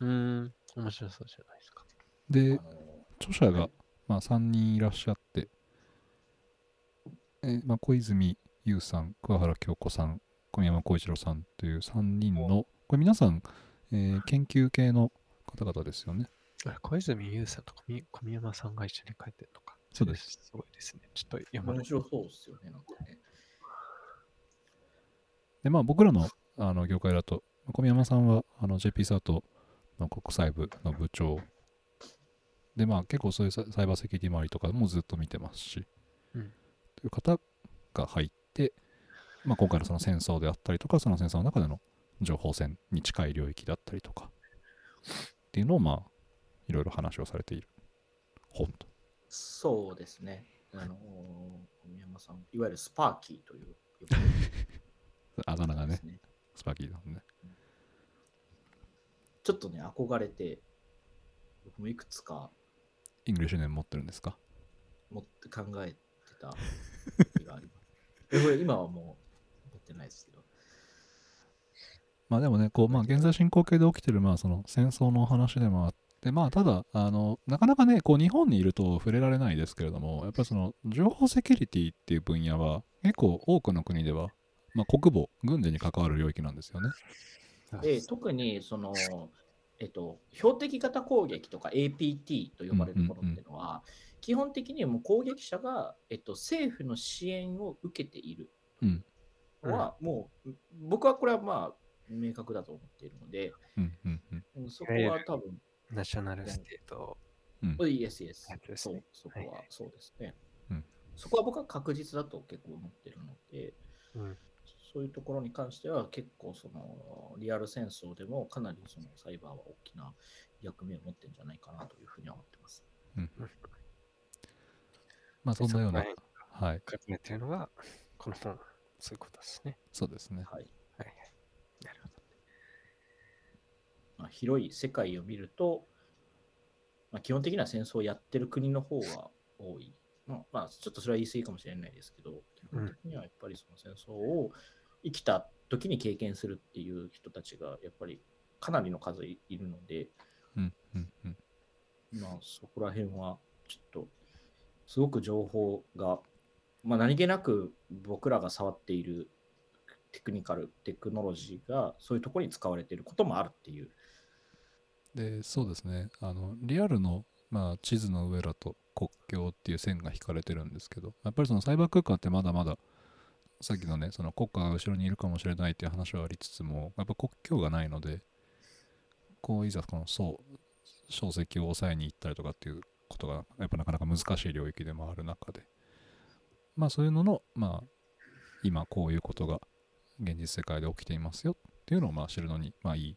うーん、面白そうじゃないですか。で著者がはい、まあ、3人いらっしゃって、えーまあ、小泉悠さん、桑原京子さん、小宮山浩一郎さんという3人の、これ皆さん、えー研究系の方々ですよね。あ小泉悠さんと小宮小宮山さんが一緒に書いてるのか。そうです。すごいですね。ちょっと読ま。面白そうですよね、なんかね。で、まあ、僕らのあの業界だと、小宮山さんはあの JP サートの国際部の部長で、まあ、結構そういうササイバーセキュリティ周りとかもずっと見てますし、うんという方が入って、まあ、今回のその戦争であったりとか、その戦争の中での情報戦に近い領域だったりとか、っていうのを、まあ、いろいろ話をされている本と。そうですね。あの小宮山さん、いわゆるスパーキーという あだ名がねね。スパーキーなんでね。ちょっとね、憧れて、僕もいくつか English name 持ってるんですか？持って考えてた時があります。でこれ今はもう持ってないですけど。まあでもね、こう、まあ現在進行形で起きてる、まあその戦争のお話でもあって、まあただ、あの、なかなかね、こう日本にいると触れられないですけれども、やっぱりその情報セキュリティっていう分野は結構多くの国では、まあ国防、軍事に関わる領域なんですよね。で特にその、えっと、標的型攻撃とか APT と呼ばれるものっていうのは、基本的にもう攻撃者が、えっと、政府の支援を受けているうん。もう僕はこれはまあ明確だと思っているので、うん、うん、うん。うんそこは多分、ナショナルステート。うんイエスイエスそうね、そこはいははいそうですねうん。そこは僕は確実だと結構思ってるので、うん。そういうところに関しては結構そのリアル戦争でもかなりそのサイバーは大きな役目を持ってるんじゃないかなというふうには思ってます。まあそんなようなはい、書かれてるのが、この本、そういうことですね。そうですね。はいはいはい。なるほど。まあ、広い世界を見ると、まあ、基本的には戦争をやってる国の方が多い。まあ、まあ、ちょっとそれは言い過ぎかもしれないですけど、基本的にはやっぱりその戦争を生きた時に経験するっていう人たちがやっぱりかなりの数いいるので、うん、うん、うん。まあ、そこら辺はちょっと、すごく情報が、まあ、何気なく僕らが触っているテクニカル、テクノロジーがそういうところに使われていることもあるっていう。で、そうですね。あの、リアルの、まあ、地図の上だと国境っていう線が引かれてるんですけど、やっぱりそのサイバー空間ってまだまだ、さっきのね、その国家が後ろにいるかもしれないっていう話はありつつも、やっぱ国境がないので、こう、いざこの、そう、小石を抑えに行ったりとかっていうことが、やっぱなかなか難しい領域でもある中で、まあそういうのの、まあ、今こういうことが現実世界で起きていますよっていうのをまあ知るのに、まあいい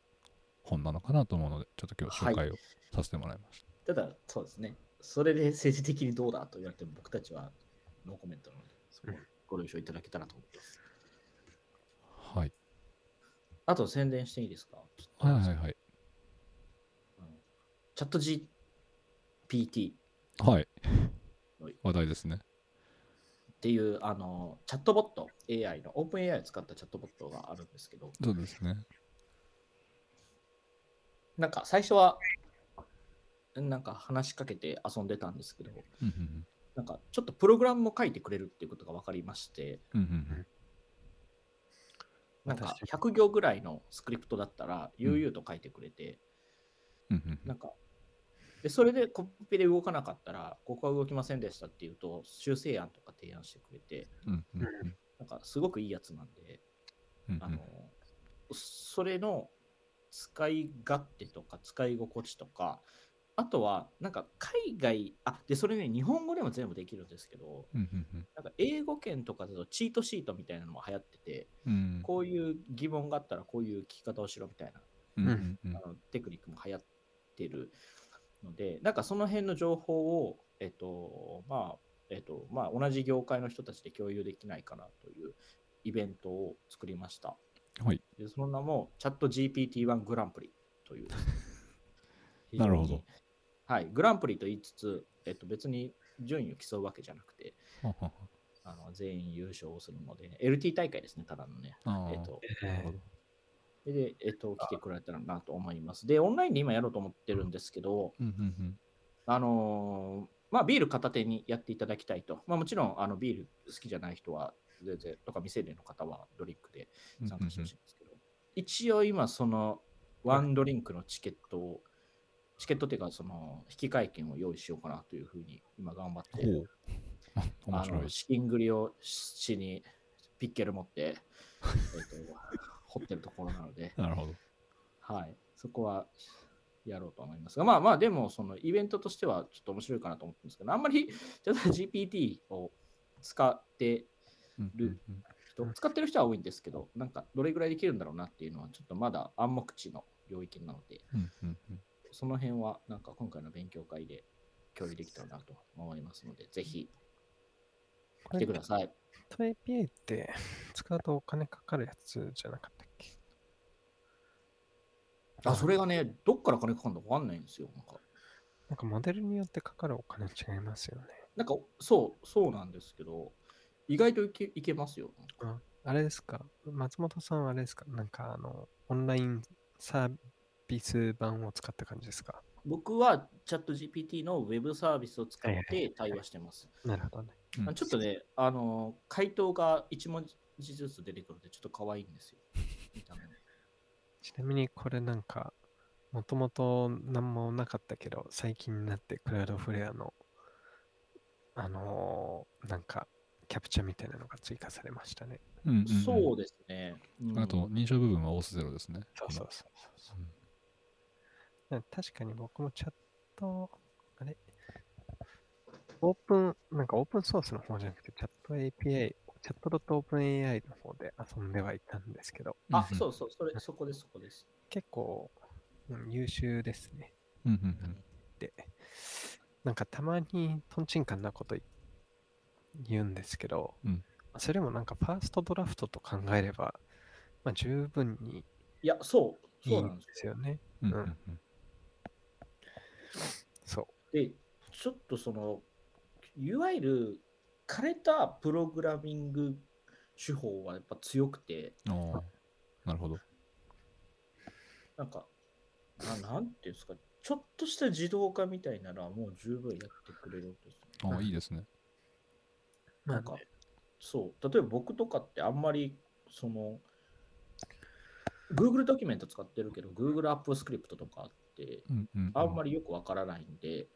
本なのかなと思うので、ちょっと今日紹介をさせてもらいました。ただ、そうですね。それで政治的にどうだと言われても僕たちはノーコメントなので、そこをご了承いただけたらと思います。はい。あと宣伝していいですか？はいはいはい。チャット GPT はいはい。話題ですね。っていうあのチャットボット AI の OpenAI を使ったチャットボットがあるんですけど、そうですね。なんか最初はなんか話しかけて遊んでたんですけど、うんうんなんかちょっとプログラムも書いてくれるっていうことが分かりまして、うんうんうん。なんか私100行ぐらいのスクリプトだったら悠々と書いてくれて、なんかでそれでコピペで動かなかったら、ここは動きませんでしたっていうと、修正案とか提案してくれて、なんかすごくいいやつなんで、うん。あのそれの使い勝手とか使い心地とか、あとはなんか海外、あでそれね、日本語でも全部できるんですけど、うんうんなんか英語圏とかだとチートシートみたいなのも流行ってて、うんうん。こういう疑問があったらこういう聞き方をしろみたいなうんうんうん。あのテクニックも流行ってるので、なんかその辺の情報を、えっと、まあ、えっと、まあ、同じ業界の人たちで共有できないかなというイベントを作りました。はい。でその名も、チャット GPT-1 グランプリという なるほど。はい、グランプリと言いつつ、えっと、別に順位を競うわけじゃなくて、あの全員優勝をするので、LT 大会ですね、ただのね。えっと、なるほど。で、えっと、来てくれたらなと思います。で、オンラインで今やろうと思ってるんですけど、うんうんうん。あのーまあ、ビール片手にやっていただきたいと。まあ、もちろん、あのビール好きじゃない人は、全然、とか未成年の方はドリンクで参加してほしいんですけど、一応今、その、ワンドリンクのチケットを、チケットっていうか、その、引き換え券を用意しようかなというふうに、今頑張って。あの。資金繰りをしに、ピッケル持って、えっと、掘ってるところなので、なるほど。はい、そこはやろうと思いますが、まあまあ、でも、そのイベントとしてはちょっと面白いかなと思ってるんですけど、あんまりちょっと GPT を使ってうんるうんうん人、使ってる人は多いんですけど、なんかどれぐらいできるんだろうなっていうのは、ちょっとまだ暗黙知の領域なので、その辺はなんか今回の勉強会で共有できたらなと思いますので、ぜひ来てください。ト API って使うとお金かかるやつじゃなかったっけ？あ、それがね、どっから金かかるのかわかんないんですよ。なんか、なんかモデルによってかかるお金違いますよね。なんかそう、そうなんですけど、意外といけいけますよ。ああれですか？松本さんはあれですか？なんかあの、オンラインサービス版を使った感じですか？僕はチャット GPT のウェブサービスを使って対話してます。なるほどね。うんあちょっとね、あの、回答が1文字ずつ出てくるので、ちょっと可愛いんですよ。ちなみにこれなんか、もともと何もなかったけど、最近になってクラウドフレアの、あのーなんか、キャプチャーみたいなのが追加されましたね。うんうんうんそうですね。うんあと、認証部分はオースゼロですね。そうそうそうそううんな確かに僕もチャット、あれ？オープン、なんかオープンソースの方じゃなくて、チャット API、チャット .openAI の方で遊んではいたんですけど、あ、うんそうそう、それ、そこです、そこです。結構、うん優秀ですね。うんうんうんで、なんかたまにトンチンカンなこと言うんですけど、うんそれもなんかファーストドラフトと考えれば、まあ、十分にいや、そう、いいそうんなんですすよね。うんそう。で、ちょっとその、いわゆる枯れたプログラミング手法はやっぱ強くて、なるほど。なんか、ななんていうんですか、ちょっとした自動化みたいなのはもう十分やってくれるんですよ。ああ、いいですね。なんか、そう、例えば僕とかってあんまり、その、Google ドキュメント使ってるけど、Google アップスクリプトとかあって、あんまりよくわからないんで、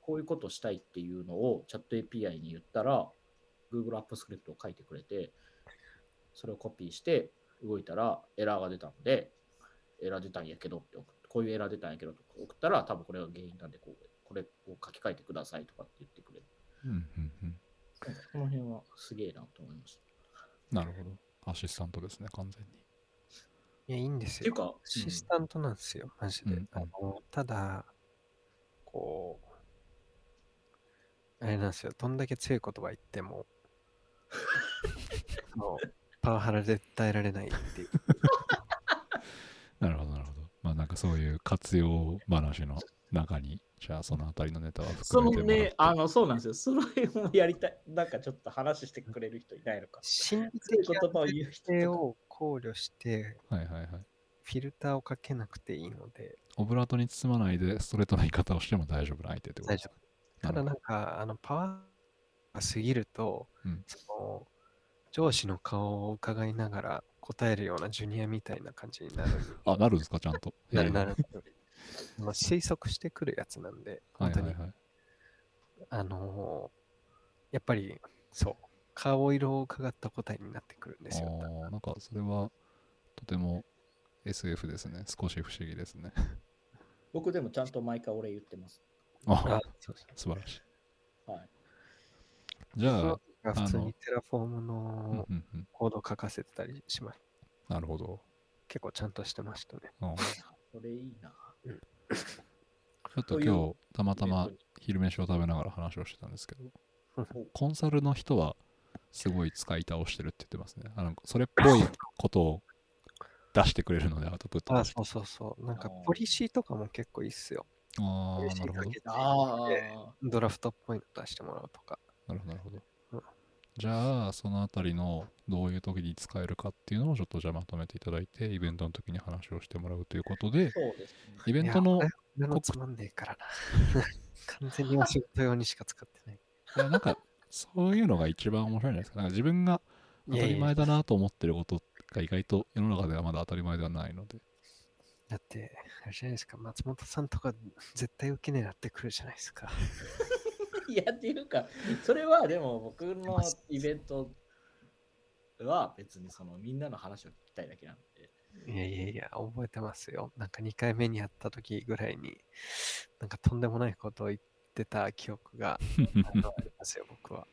こういうことしたいっていうのをチャット API に言ったら、Google アップスクリプトを書いてくれて、それをコピーして動いたらエラーが出たので、エラー出たんやけどって送って、こういうエラー出たんやけどと送ったら、多分これが原因なんでこう、これを書き換えてくださいとかって言ってくれる。うんうんうん。なんかこの辺はすげえなと思いました。なるほど。アシスタントですね、完全に。いや、いいんですよ。っていうか、アシスタントなんですよ、マジで。うんあのただ、こう、あれなんですよ、どんだけ強い言葉言っても、あのパワハラ絶対られないっていう。なるほど、なるほど。まあなんかそういう活用話の中に、じゃあそのあたりのネタはその含めてもらってね、あの、そうなんですよ。その辺もやりたい。なんかちょっと話してくれる人いないのか。心理的言葉を言う人。を考慮して、はいはいはい。フィルターをかけなくていいので、オブラートに包まないでストレートな言い方をしても大丈夫な相手ってこと大丈夫。ただなんか、あの、パワーが過ぎると、うんその、上司の顔を伺いながら答えるようなジュニアみたいな感じになる。あ、なるんですか、ちゃんと。なるなる。る。まあ推測してくるやつなんで、本当に、はいはいはい。あのーやっぱり、そう、顔色を伺った答えになってくるんですよ。ああ、なんかそれはとても SF ですね。少し不思議ですね。僕でもちゃんと毎回俺言ってます。ああ素晴らしい。はい。じゃあ、が普通あのに Terraform うんのコードを書かせてたりします。なるほど。結構ちゃんとしてましたね。うん それいいな。ちょっと今日たまたま昼飯を食べながら話をしてたんですけど、コンサルの人はすごい使い倒してるって言ってますね。あのそれっぽいことを出してくれるので、アウトプットあ、そうそうそう。なんかポリシーとかも結構いいっすよ。ああ、なるほど。ドラフトっぽいの出してもらうとか。なるほど、なるほどうん。じゃあ、そのあたりのどういう時に使えるかっていうのをちょっとじゃあまとめていただいて、イベントの時に話をしてもらうということで、そうですね。イベントの、いや俺俺のつまんねえからな。完全にお仕事用にしか使ってない。いやなんか、そういうのが一番面白いんじゃないですか。なんか自分が当たり前だなと思ってることが意外と世の中ではまだ当たり前ではないので。だって、あれじゃないですか、松本さんとか絶対受け狙ってくるじゃないですか。いや、っていうか、それはでも僕のイベントは別にそのみんなの話を聞きたいだけなんで。いやいやいや、覚えてますよ。なんか2回目にやった時ぐらいに、なんかとんでもないことを言ってた記憶が ありますよ、僕は。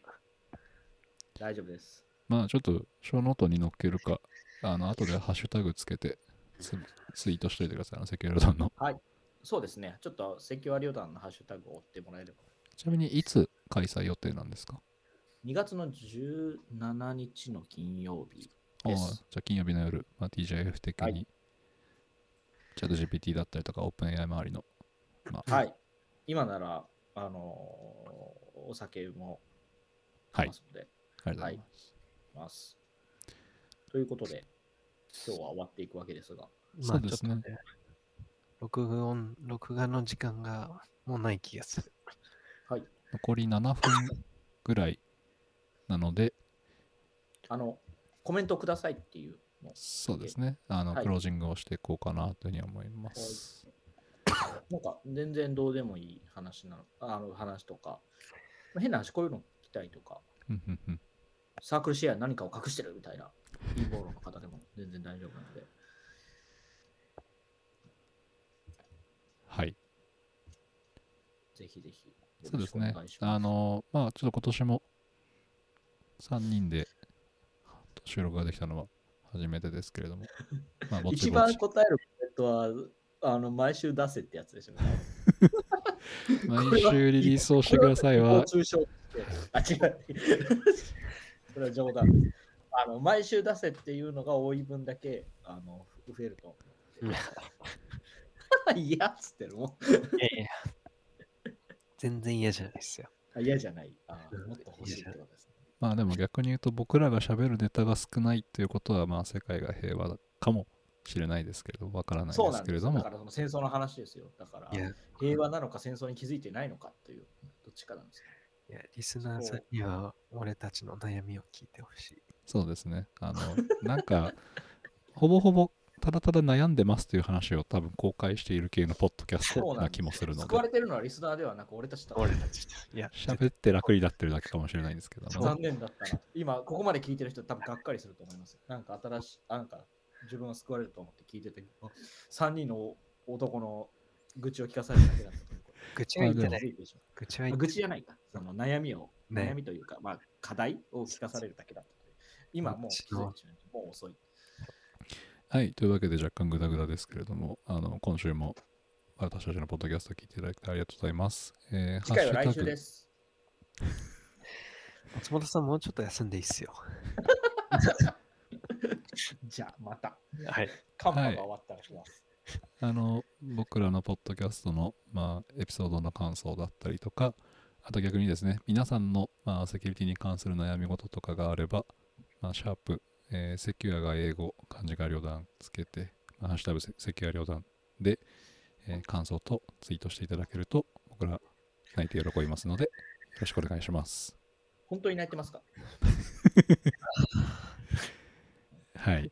大丈夫です。まあちょっと、ショーノートに載っけるか、あの、後でハッシュタグつけてツ、ツイートしといてください。あの、セキュアルドンの。はい。そうですね。ちょっとセキュアリオダンのハッシュタグを追ってもらえれば。ちなみに、いつ開催予定なんですか？2月の17日の金曜日ああ、じ。ゃあ金曜日の夜、まあ、TJF 的はに、チャット GPT だったりとか、OpenAI 周りの、まあ、はい。今なら、あのーお酒もはいますので、ありがとうございます。ます。ということで、今日は終わっていくわけですが、そうですねまあちょっと録音、録画の時間がもうない気がする。はい。残り7分ぐらいなので、あの、コメントくださいっていうの。そうですね、あの、はい。クロージングをしていこうかなというふうに思います。なんか、全然どうでもいい話なの、あの話とか、まあ変な話、こういうの聞きたいとか、サークルシェアに何かを隠してるみたいな、陰謀論の方でも。全然大丈夫なので、はい。ぜひぜひ。そうですねあの、まあ、ちょっと今年も3人で収録ができたのは初めてですけれども、まあ、ぼち一ぼち、番答えるコメントは、あの毎週出せってやつでしょ、ね。毎週リリースをしてくださいは、あ、違う。それは冗談です。あの毎週出せっていうのが多い分だけあの増えると思う。いやっつってるもん。いやいや全然嫌じゃないですよ。あ嫌じゃない。あもっと欲しいってことですね。まあでも逆に言うと僕らが喋るネタが少ないっていうことは、まあ世界が平和かもしれないですけれど、わからないですけれどもだか、らその戦争の話ですよ。だから平和なのか戦争に気づいてないのかという、どっちかなんですよ。いやリスナーさんには俺たちの悩みを聞いてほしい。そうですね。あの、なんか、ほぼほぼただただ悩んでますという話を多分公開している系のポッドキャストな気もするので、救われてるのはリスナーではなく俺たちだ。俺た。ち。いや、喋って楽になってるだけかもしれないんですけども、残念だった。な。今、ここまで聞いてる人多分がっかりすると思います。なんか新しい、あなんか自分は救われると思って聞いてて、3人の男の愚痴を聞かされるだけだった。と愚痴は言ってない。愚痴は言あって愚痴じゃないか。その悩みを、ね悩みというか、まあ、課題を聞かされるだけだった。今もうもう遅い。はい、というわけで若干グダグダですけれども、あの今週も私たちのポッドキャスト聞いていただきありがとうございます。えー次回は来週ハッシュタグです。松本さんもうちょっと休んでいいっすよ。じゃあ、また。はい。カンパが終わったらします。あの僕らのポッドキャストの、まあ、エピソードの感想だったりとか、あと逆にですね、皆さんの、まあ、セキュリティに関する悩み事とかがあれば、まあ、シャープ、えーセキュアが英語、漢字が両段つけて、まあハッシュタグセセキュア両段で、えー感想とツイートしていただけると、僕ら泣いて喜びますので、よろしくお願いします。本当に泣いてますか？はい。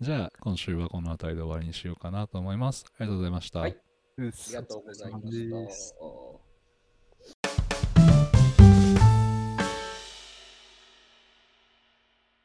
じゃあ、今週はこの辺りで終わりにしようかなと思います。ありがとうございました。はいありありがとうございました。